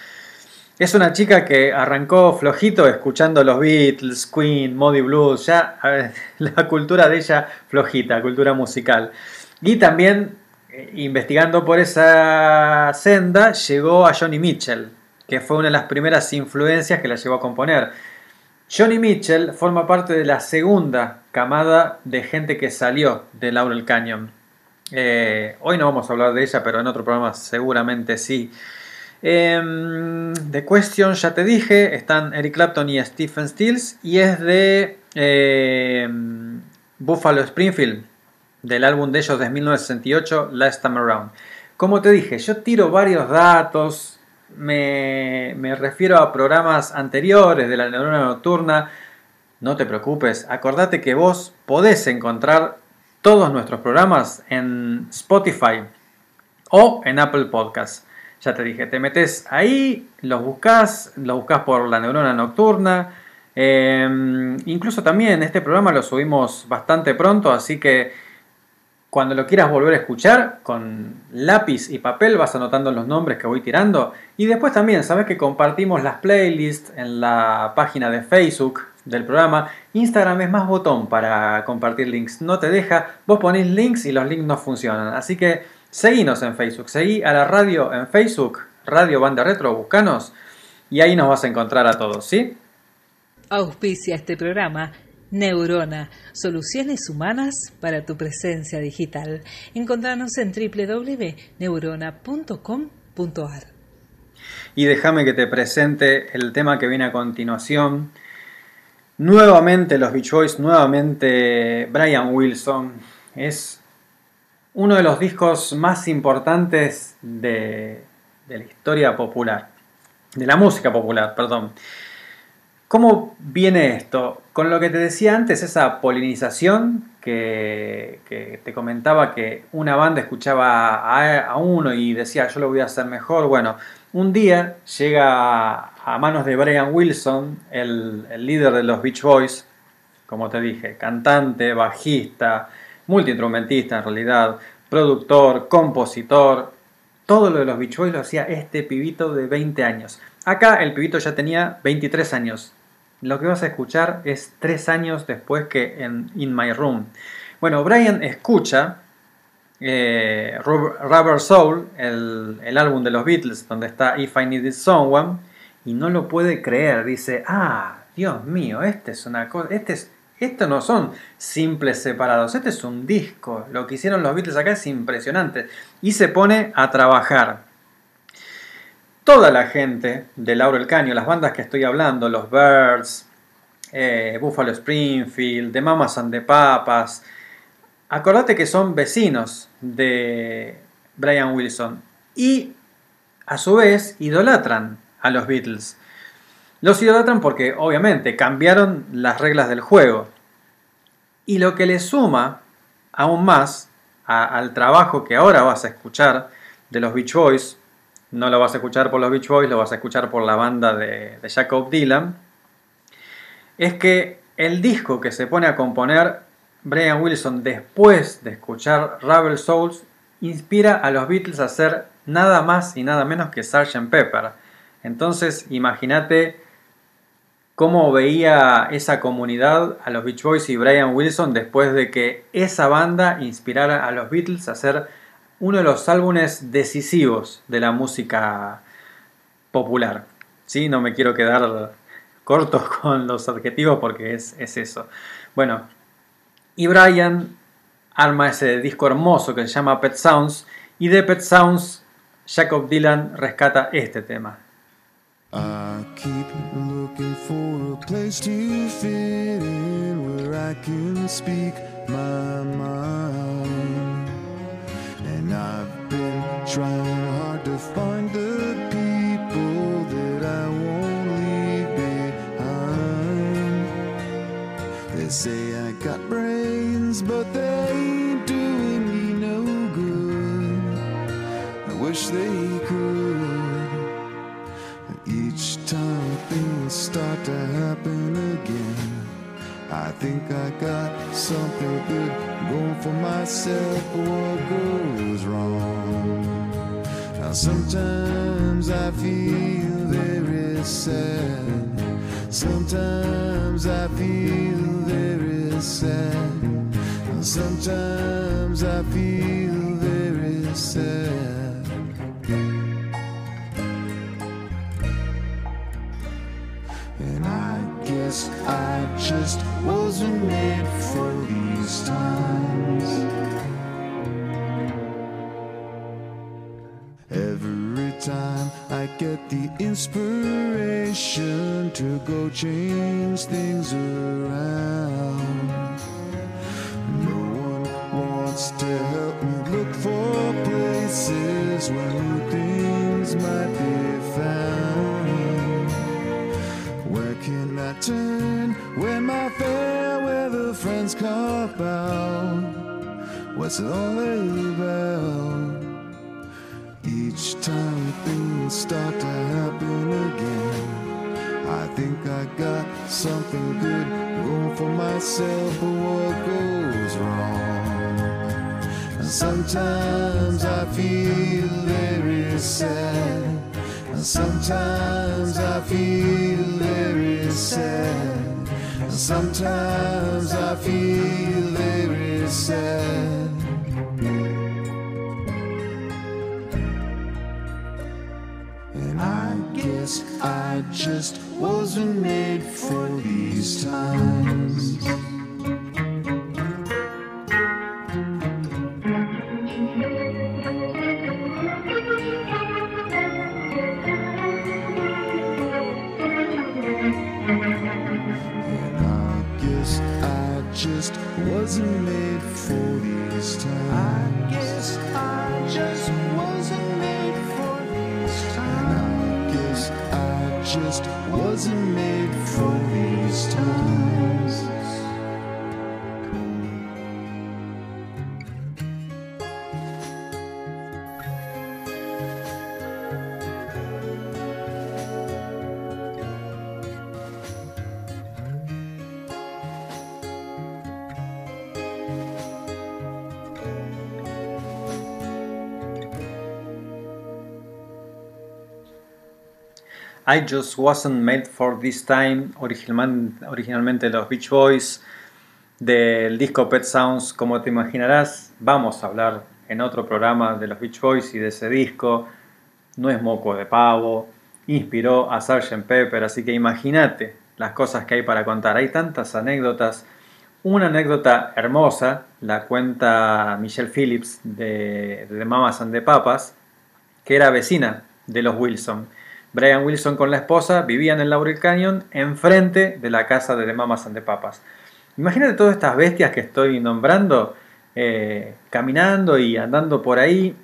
[SPEAKER 2] Es una chica que arrancó flojito escuchando los Beatles, Queen, Moody Blues, ya la cultura de ella flojita, cultura musical. Y también eh, investigando por esa senda llegó a Johnny Mitchell, que fue una de las primeras influencias que la llevó a componer. Johnny Mitchell forma parte de la segunda camada de gente que salió de Laurel Canyon. Eh, hoy no vamos a hablar de ella, pero en otro programa seguramente sí. Em, The Question, ya te dije, están Eric Clapton y Stephen Stills y es de em, Buffalo Springfield, del álbum de ellos de 1968, Last Time Around. Como te dije, yo tiro varios datos, me, refiero a programas anteriores de la neurona nocturna. No te preocupes, acordate que vos podés encontrar todos nuestros programas en Spotify o en Apple Podcasts. Ya te dije, te metes ahí, los buscas, los buscas por la neurona nocturna. Eh, incluso también este programa lo subimos bastante pronto, así que cuando lo quieras volver a escuchar, con lápiz y papel vas anotando los nombres que voy tirando. Y después también, sabes que compartimos las playlists en la página de Facebook del programa. Instagram es más botón para compartir links, no te deja. Vos ponés links y los links no funcionan. Así que seguinos en Facebook, seguí a la radio en Facebook, Radio Banda Retro, buscanos y ahí nos vas a encontrar a todos, ¿sí?
[SPEAKER 5] Auspicia este programa Neurona, soluciones humanas para tu presencia digital. Encontranos en www.neurona.com.ar.
[SPEAKER 2] Y déjame que te presente el tema que viene a continuación. Nuevamente los Beach Boys, nuevamente Brian Wilson. Es uno de los discos más importantes de, de la historia popular, de la música popular, perdón. ¿Cómo viene esto? Con lo que te decía antes, esa polinización que, te comentaba que una banda escuchaba a, a, uno y decía yo lo voy a hacer mejor. Bueno, un día llega a manos de Brian Wilson, el, el líder de los Beach Boys, como te dije, cantante, bajista, multiinstrumentista en realidad, productor, compositor, todo lo de los Beach Boys lo hacía este pibito de 20 años. Acá el pibito ya tenía 23 años. Lo que vas a escuchar es 3 años después que en In My Room. Bueno, Brian escucha eh, Rubber Soul, el, el, álbum de los Beatles, donde está If I Needed Someone, y no lo puede creer. Dice, ah, Dios mío, este es una cosa, este es, esto no son simples separados, este es un disco. Lo que hicieron los Beatles acá es impresionante. Y se pone a trabajar. Toda la gente de Laurel Canyon, las bandas que estoy hablando, los Birds, eh, Buffalo Springfield, The Mamas and the Papas, acordate que son vecinos de Brian Wilson y a su vez idolatran a los Beatles. Los idolatran porque obviamente cambiaron las reglas del juego. Y lo que le suma aún más al trabajo que ahora vas a escuchar de los Beach Boys, no lo vas a escuchar por los Beach Boys, lo vas a escuchar por la banda de, Jacob Dylan, es que el disco que se pone a componer Brian Wilson después de escuchar Rebel Souls inspira a los Beatles a hacer nada más y nada menos que Sgt. Pepper. Entonces, imagínate cómo veía esa comunidad a los Beach Boys y Brian Wilson después de que esa banda inspirara a los Beatles a hacer uno de los álbumes decisivos de la música popular. ¿Sí? No me quiero quedar corto con los adjetivos porque es, es eso. Bueno, y Brian arma ese disco hermoso que se llama Pet Sounds y de Pet Sounds Jacob Dylan rescata este tema.
[SPEAKER 4] I've been trying hard to find the people that I won't leave behind. They say I got brains, but they ain't doing me no good. I wish they could. Each time things start to happen again, I think I got something good going for myself. What goes wrong? Now sometimes I feel very sad. Sometimes I feel very sad. Sometimes I feel very sad. Guess I just wasn't made for these times. Every time I get the inspiration to go change things around. No one wants to help me look for places where can I turn when my fair weather friends cop out? What's it all about? Each time things start to happen again, I think I got something good going for myself, but what goes wrong? And sometimes I feel very sad, sometimes I feel very sad, sometimes I feel very sad. And I guess I just wasn't made for these times. Wasn't I Just Wasn't Made for
[SPEAKER 2] This Time, originalmente los Beach Boys, del disco Pet Sounds, como te imaginarás, vamos a hablar en otro programa de los Beach Boys y de ese disco. No es moco de pavo, inspiró a Sgt. Pepper, así que imagínate las cosas que hay para contar. Hay tantas anécdotas. Una anécdota hermosa la cuenta Michelle Phillips de, de Mamas and the Papas, que era vecina de los Wilson. Brian Wilson con la esposa vivían en Laurel Canyon enfrente de la casa de The Mamas and the Papas. Imagínate todas estas bestias que estoy nombrando eh, caminando y andando por ahí.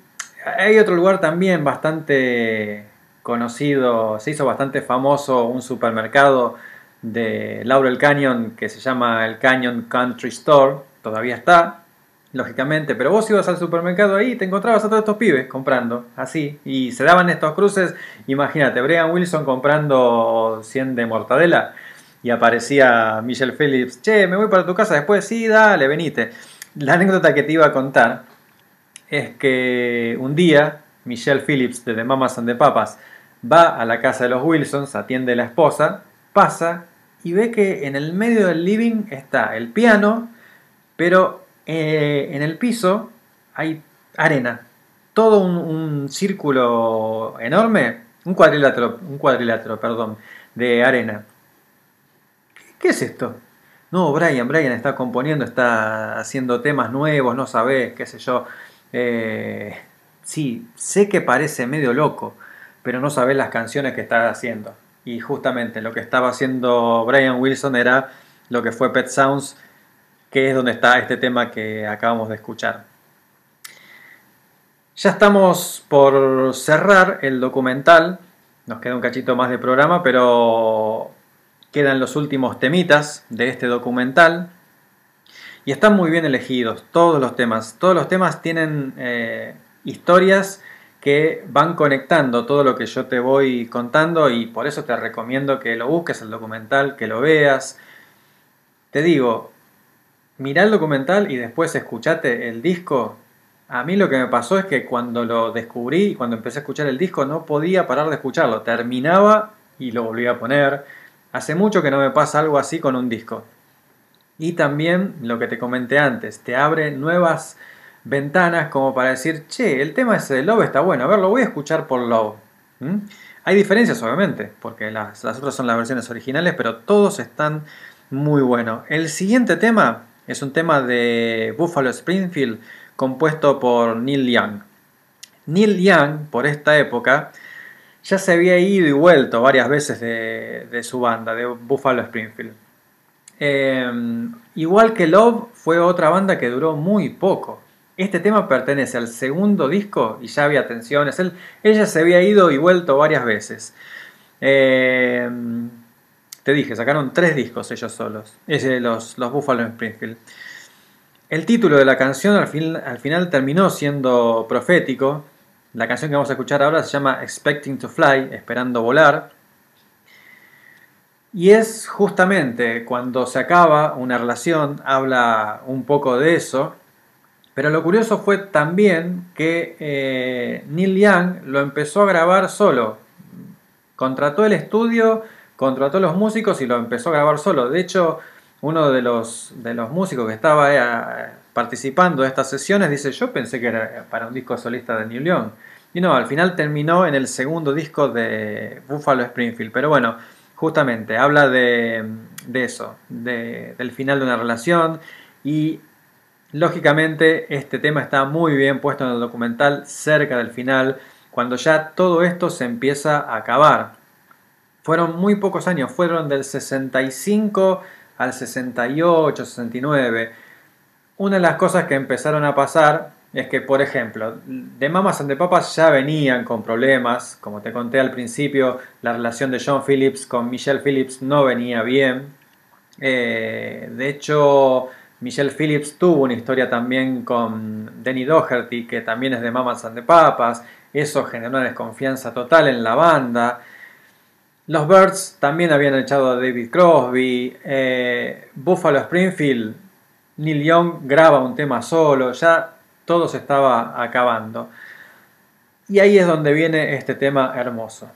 [SPEAKER 2] Hay otro lugar también bastante conocido, se hizo bastante famoso un supermercado de Laurel Canyon que se llama el Canyon Country Store, todavía está, lógicamente, pero vos ibas al supermercado ahí y te encontrabas a todos estos pibes comprando, así, y se daban estos cruces, imagínate, Brian Wilson comprando 100 de mortadela y aparecía Michelle Phillips, che, me voy para tu casa después, sí, dale, venite. La anécdota que te iba a contar es que un día Michelle Phillips de The Mamas and the Papas va a la casa de los Wilsons, atiende a la esposa, pasa y ve que en el medio del living está el piano, pero eh, en el piso hay arena. Todo un, círculo enorme, un cuadrilátero, un cuadrilátero, perdón, de arena. ¿Qué, qué es esto? No, Brian, Brian está componiendo, está haciendo temas nuevos, no sabes, qué sé yo. Eh, sí, sé que parece medio loco, pero no sabes las canciones que está haciendo. Y justamente lo que estaba haciendo Brian Wilson era lo que fue Pet Sounds, que es donde está este tema que acabamos de escuchar. Ya estamos por cerrar el documental, nos queda un cachito más de programa, pero quedan los últimos temitas de este documental. Y están muy bien elegidos todos los temas. Todos los temas tienen eh, historias que van conectando todo lo que yo te voy contando y por eso te recomiendo que lo busques el documental, que lo veas. Te digo, mirá el documental y después escuchate el disco. A mí lo que me pasó es que cuando lo descubrí cuando empecé a escuchar el disco no podía parar de escucharlo. Terminaba y lo volvía a poner. Hace mucho que no me pasa algo así con un disco. Y también lo que te comenté antes, te abre nuevas ventanas como para decir, che, el tema ese de Love está bueno, a ver, lo voy a escuchar por Love. Hay diferencias obviamente, porque las otras son las versiones originales, pero todos están muy buenos. El siguiente tema es un tema de Buffalo Springfield compuesto por Neil Young. Neil Young, por esta época, ya se había ido y vuelto varias veces de, su banda, de Buffalo Springfield. Eh, igual que Love fue otra banda que duró muy poco. Este tema pertenece al segundo disco y ya había tensiones. Ella se había ido y vuelto varias veces. Eh, te dije, sacaron tres discos ellos solos. Es los, los Buffalo Springfield. El título de la canción al, fin- al final terminó siendo profético. La canción que vamos a escuchar ahora se llama Expecting to Fly, esperando volar. Y es justamente cuando se acaba una relación, habla un poco de eso. Pero lo curioso fue también que eh, Neil Young lo empezó a grabar solo. Contrató el estudio, contrató los músicos y lo empezó a grabar solo. De hecho, uno de los, de los músicos que estaba eh, participando de estas sesiones dice, yo pensé que era para un disco solista de Neil Young. Y no, al final terminó en el segundo disco de Buffalo Springfield. Pero bueno, justamente habla de, de eso, de- del final de una relación y lógicamente este tema está muy bien puesto en el documental cerca del final, cuando ya todo esto se empieza a acabar. Fueron muy pocos años, fueron del 65 al 68, 69. Una de las cosas que empezaron a pasar es que, por ejemplo, de Mamas and the Papas ya venían con problemas. Como te conté al principio, la relación de John Phillips con Michelle Phillips no venía bien. Eh, de hecho, Michelle Phillips tuvo una historia también con Denny Doherty, que también es de Mamas and the Papas. Eso generó una desconfianza total en la banda. Los Birds también habían echado a David Crosby. eh, Buffalo Springfield, Neil Young graba un tema solo. Ya todo se estaba acabando. Y ahí es donde viene este tema hermoso.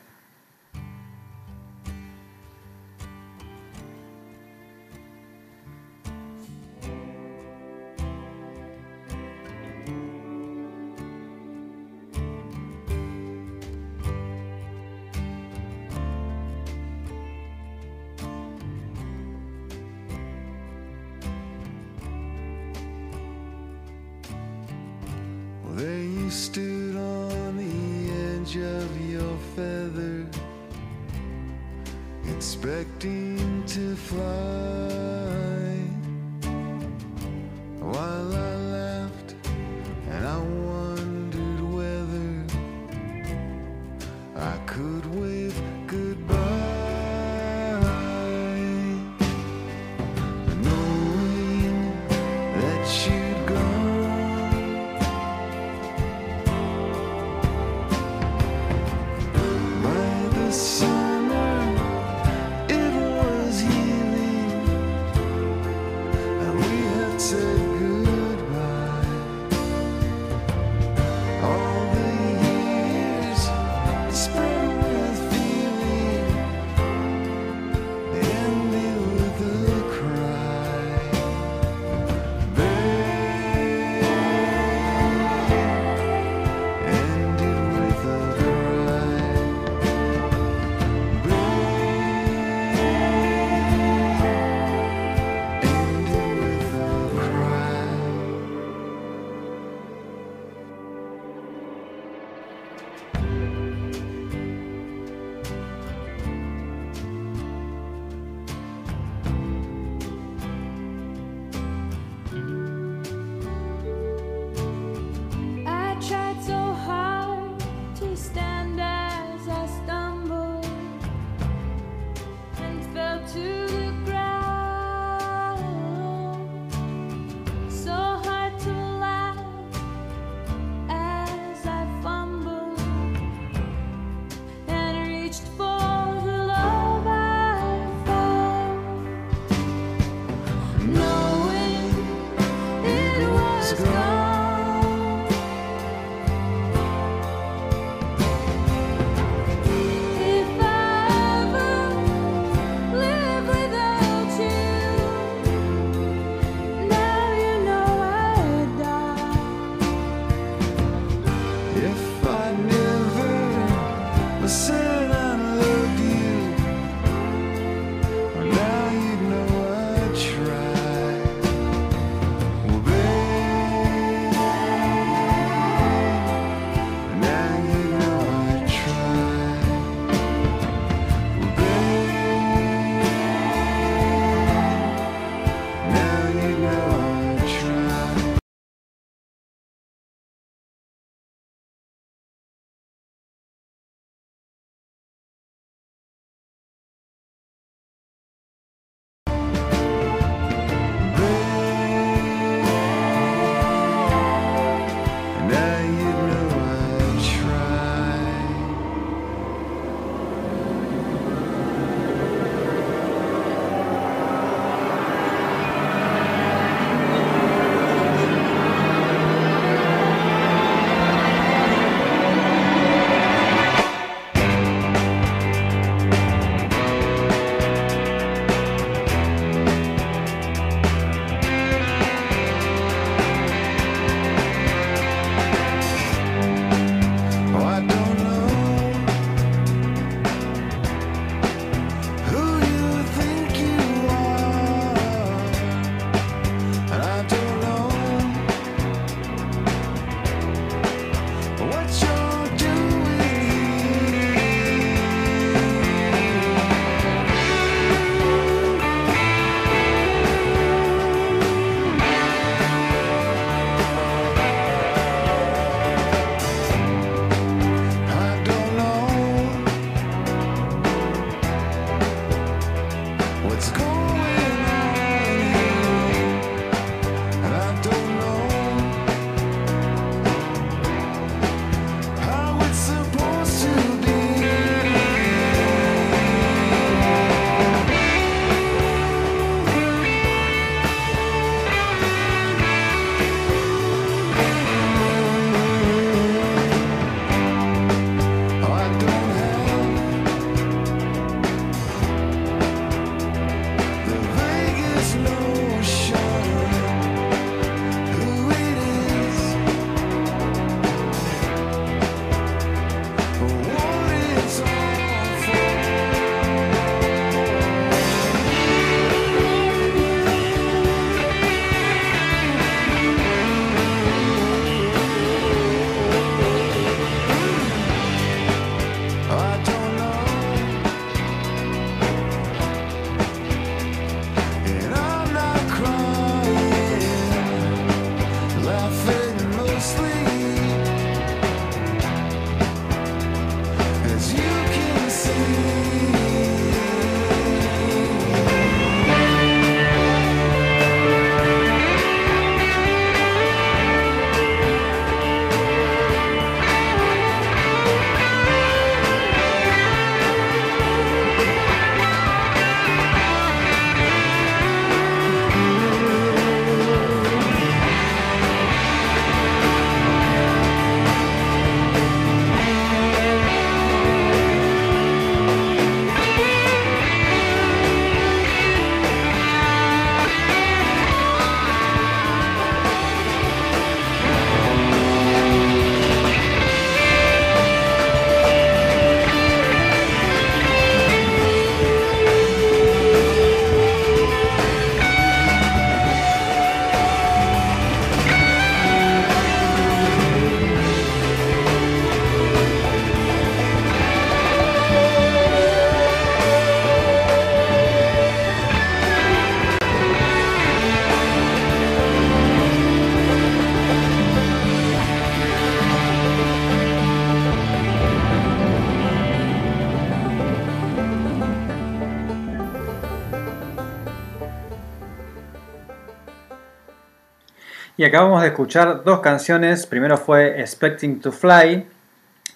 [SPEAKER 2] Y acabamos de escuchar dos canciones. Primero fue Expecting to Fly,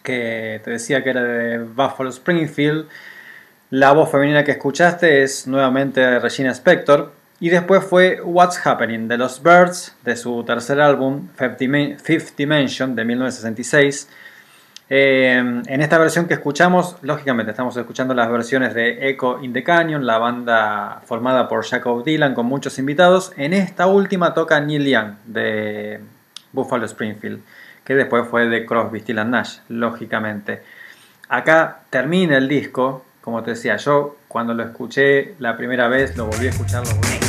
[SPEAKER 2] que te decía que era de Buffalo Springfield. La voz femenina que escuchaste es nuevamente Regina Spector. Y después fue What's Happening de los Birds, de su tercer álbum, Fifth Dimen- Fifth Dimension, de 1966. Eh, en esta versión que escuchamos, lógicamente estamos escuchando las versiones de Echo in the Canyon, la banda formada por Jacob Dylan con muchos invitados. En esta última toca Neil Young de Buffalo Springfield, que después fue de Crosby, Still and Nash, lógicamente. Acá termina el disco, como te decía, yo cuando lo escuché la primera vez, lo volví a escuchar, lo volví a
[SPEAKER 1] Come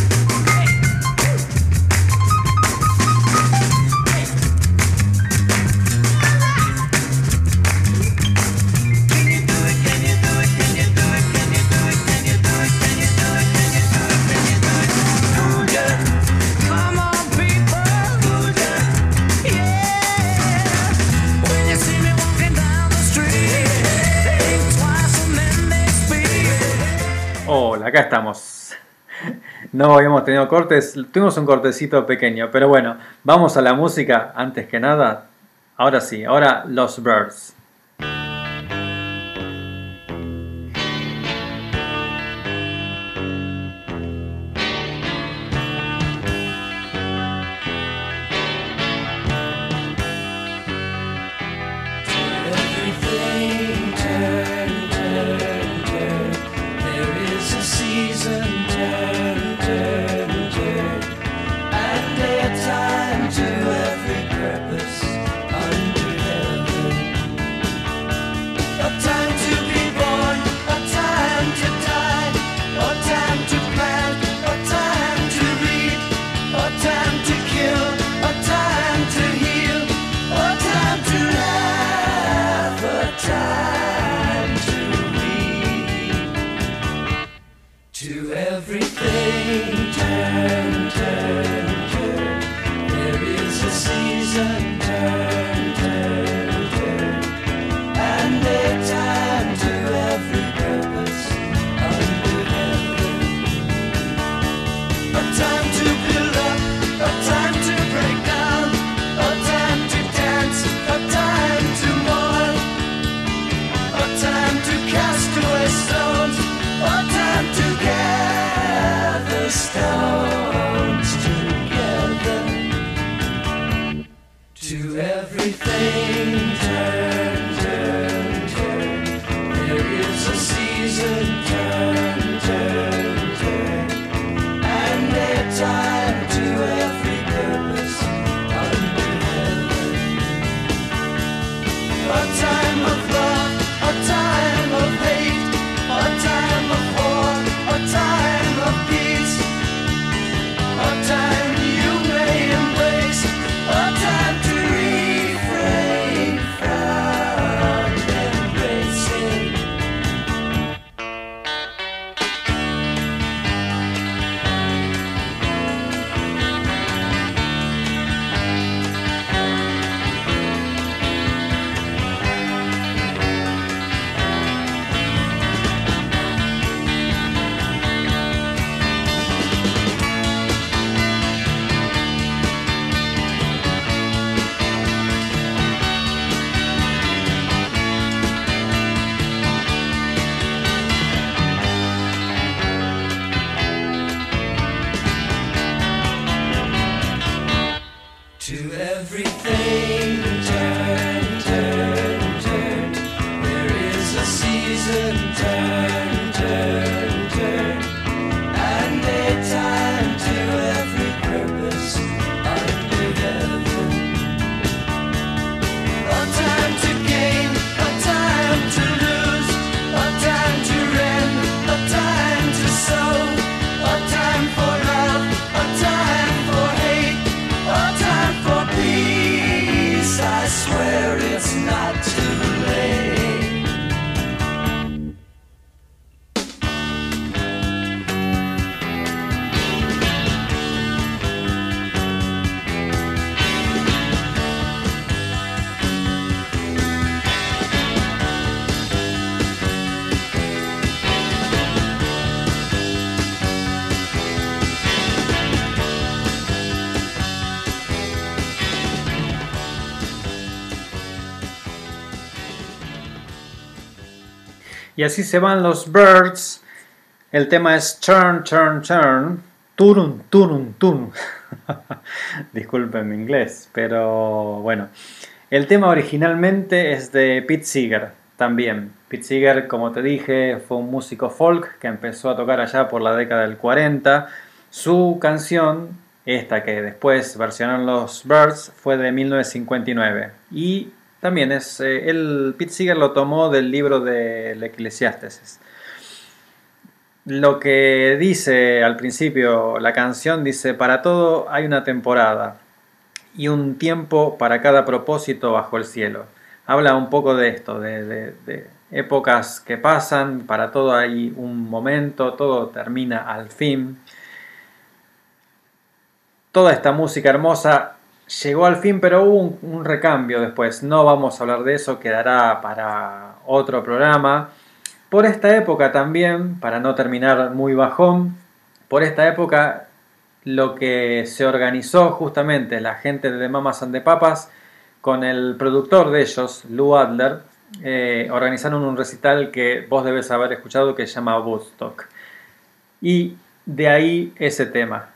[SPEAKER 2] estamos. No habíamos tenido cortes, tuvimos un cortecito pequeño, pero bueno, vamos a la música antes que nada. Ahora sí, ahora los Birds. Así se van los Birds. El tema es Turn, Turn, Turn. Turun, turun, turun. Disculpen mi inglés, pero bueno. El tema originalmente es de Pete Seeger, también. Pete Seeger, como te dije, fue un músico folk que empezó a tocar allá por la década del 40. Su canción, esta que después versionaron los Birds, fue de 1959. Y también es, eh, el Pete Seeger lo tomó del libro del Eclesiastes. Lo que dice al principio la canción dice, para todo hay una temporada y un tiempo para cada propósito bajo el cielo. Habla un poco de esto, de épocas que pasan, para todo hay un momento, todo termina al fin. Toda esta música hermosa llegó al fin, pero hubo un, recambio después. No vamos a hablar de eso, quedará para otro programa. Por esta época también, para no terminar muy bajón, por esta época lo que se organizó justamente la gente de Mamas and the Papas con el productor de ellos, Lou Adler, eh, organizaron un recital que vos debes haber escuchado que se llama Woodstock. Y de ahí ese tema.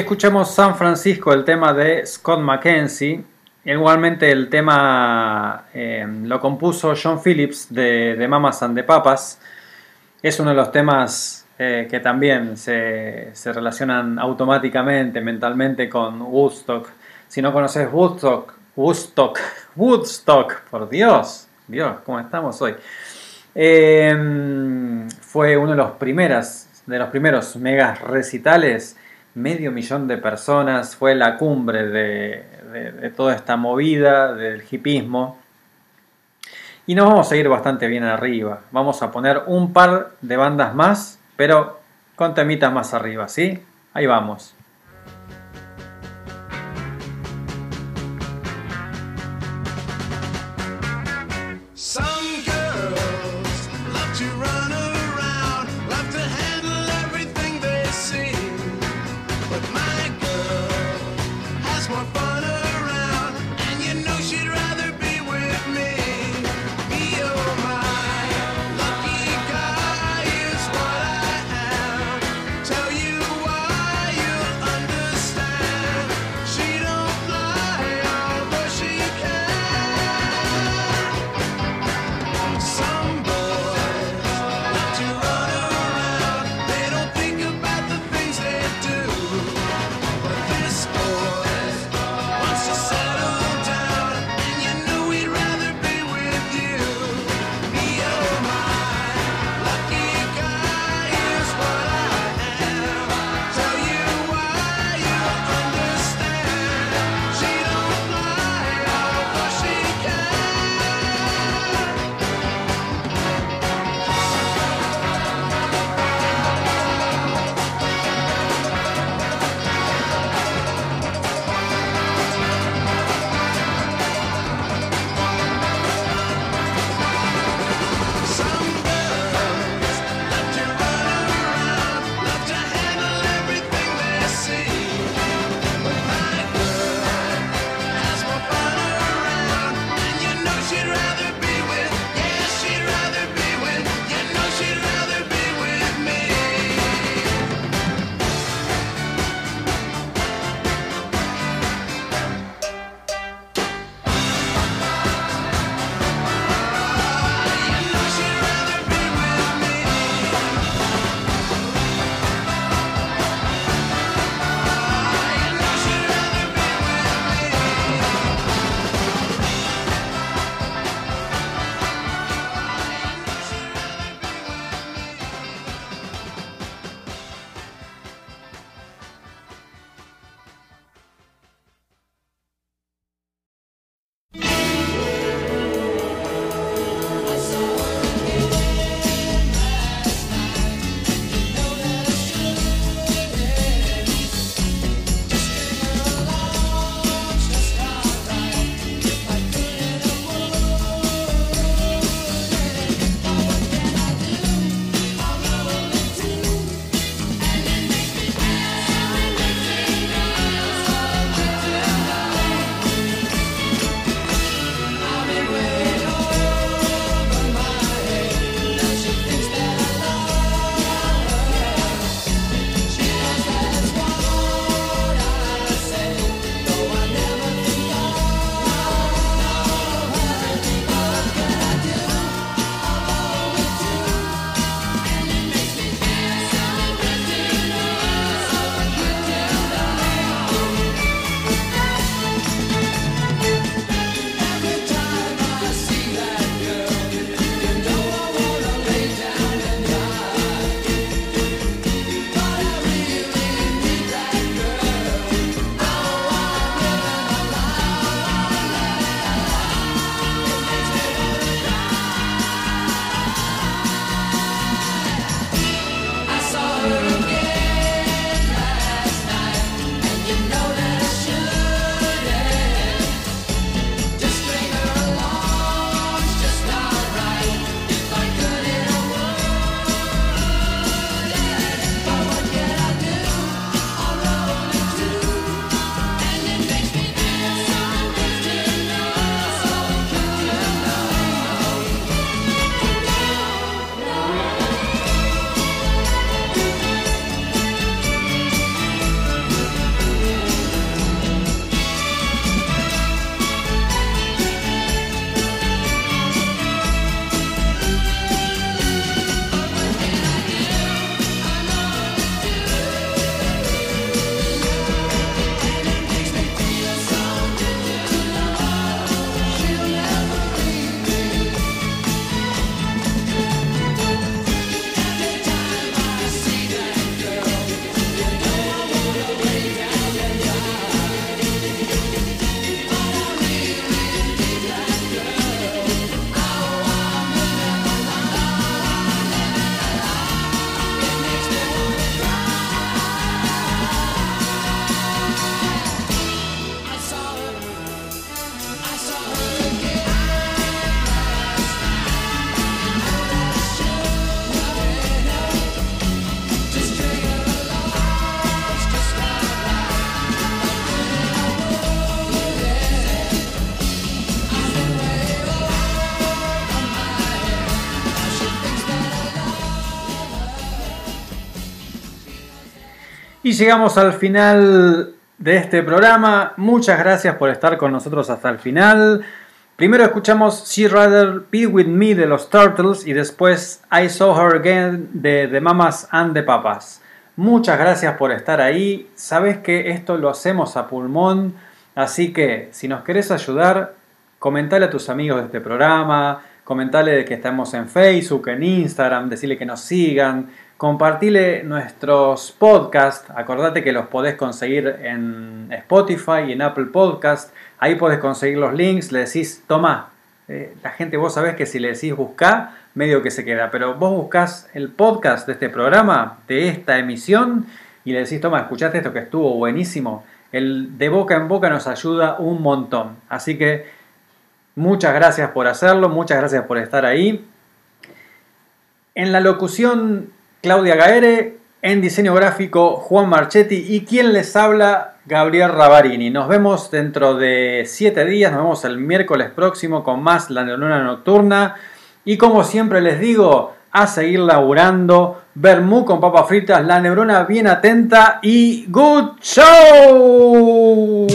[SPEAKER 2] Escuchamos San Francisco, el tema de Scott McKenzie. Igualmente el tema eh, lo compuso John Phillips de, de Mamas and the Papas. Es uno de los temas eh, que también se, se relacionan automáticamente, mentalmente con Woodstock. Si no conoces Woodstock, Woodstock, Woodstock, por Dios, Dios, ¿cómo estamos hoy? Eh, fue uno de los primeras, de los primeros megas recitales, medio millón de personas, fue la cumbre de, toda esta movida del hipismo. Y nos vamos a ir bastante bien arriba. Vamos a poner un par de bandas más, pero con temitas más arriba, ¿sí?
[SPEAKER 4] Ahí vamos.
[SPEAKER 2] Llegamos al final de este programa. Muchas gracias por estar con nosotros hasta el final. Primero escuchamos She Rather Be With Me de los Turtles y después I Saw Her Again de The Mamas and the Papas. Muchas gracias por estar ahí. Sabes que esto lo hacemos a pulmón, así que si nos querés ayudar, comentale a tus amigos de este programa, comentale que estamos en Facebook, en Instagram, decirle que nos sigan, compartile nuestros podcasts. Acordate que los podés conseguir en Spotify y en Apple Podcast. Ahí podés conseguir los links. Le decís, toma. Eh, la gente, vos sabés que si le decís buscá, medio que se queda. Pero vos buscás el podcast de este programa, de esta emisión, y le decís, toma, escuchaste esto que estuvo buenísimo. El de boca en boca nos ayuda un montón. Así que muchas gracias por hacerlo, muchas gracias por estar ahí. En la locución Claudia Gaere, en diseño gráfico Juan Marchetti y quien les habla Gabriel Ravarini. Nos vemos dentro de 7 días, nos vemos el miércoles próximo con más La Neurona Nocturna y como siempre les digo, a seguir laburando, Bermú con papas fritas, La Neurona bien atenta y ¡Good Show!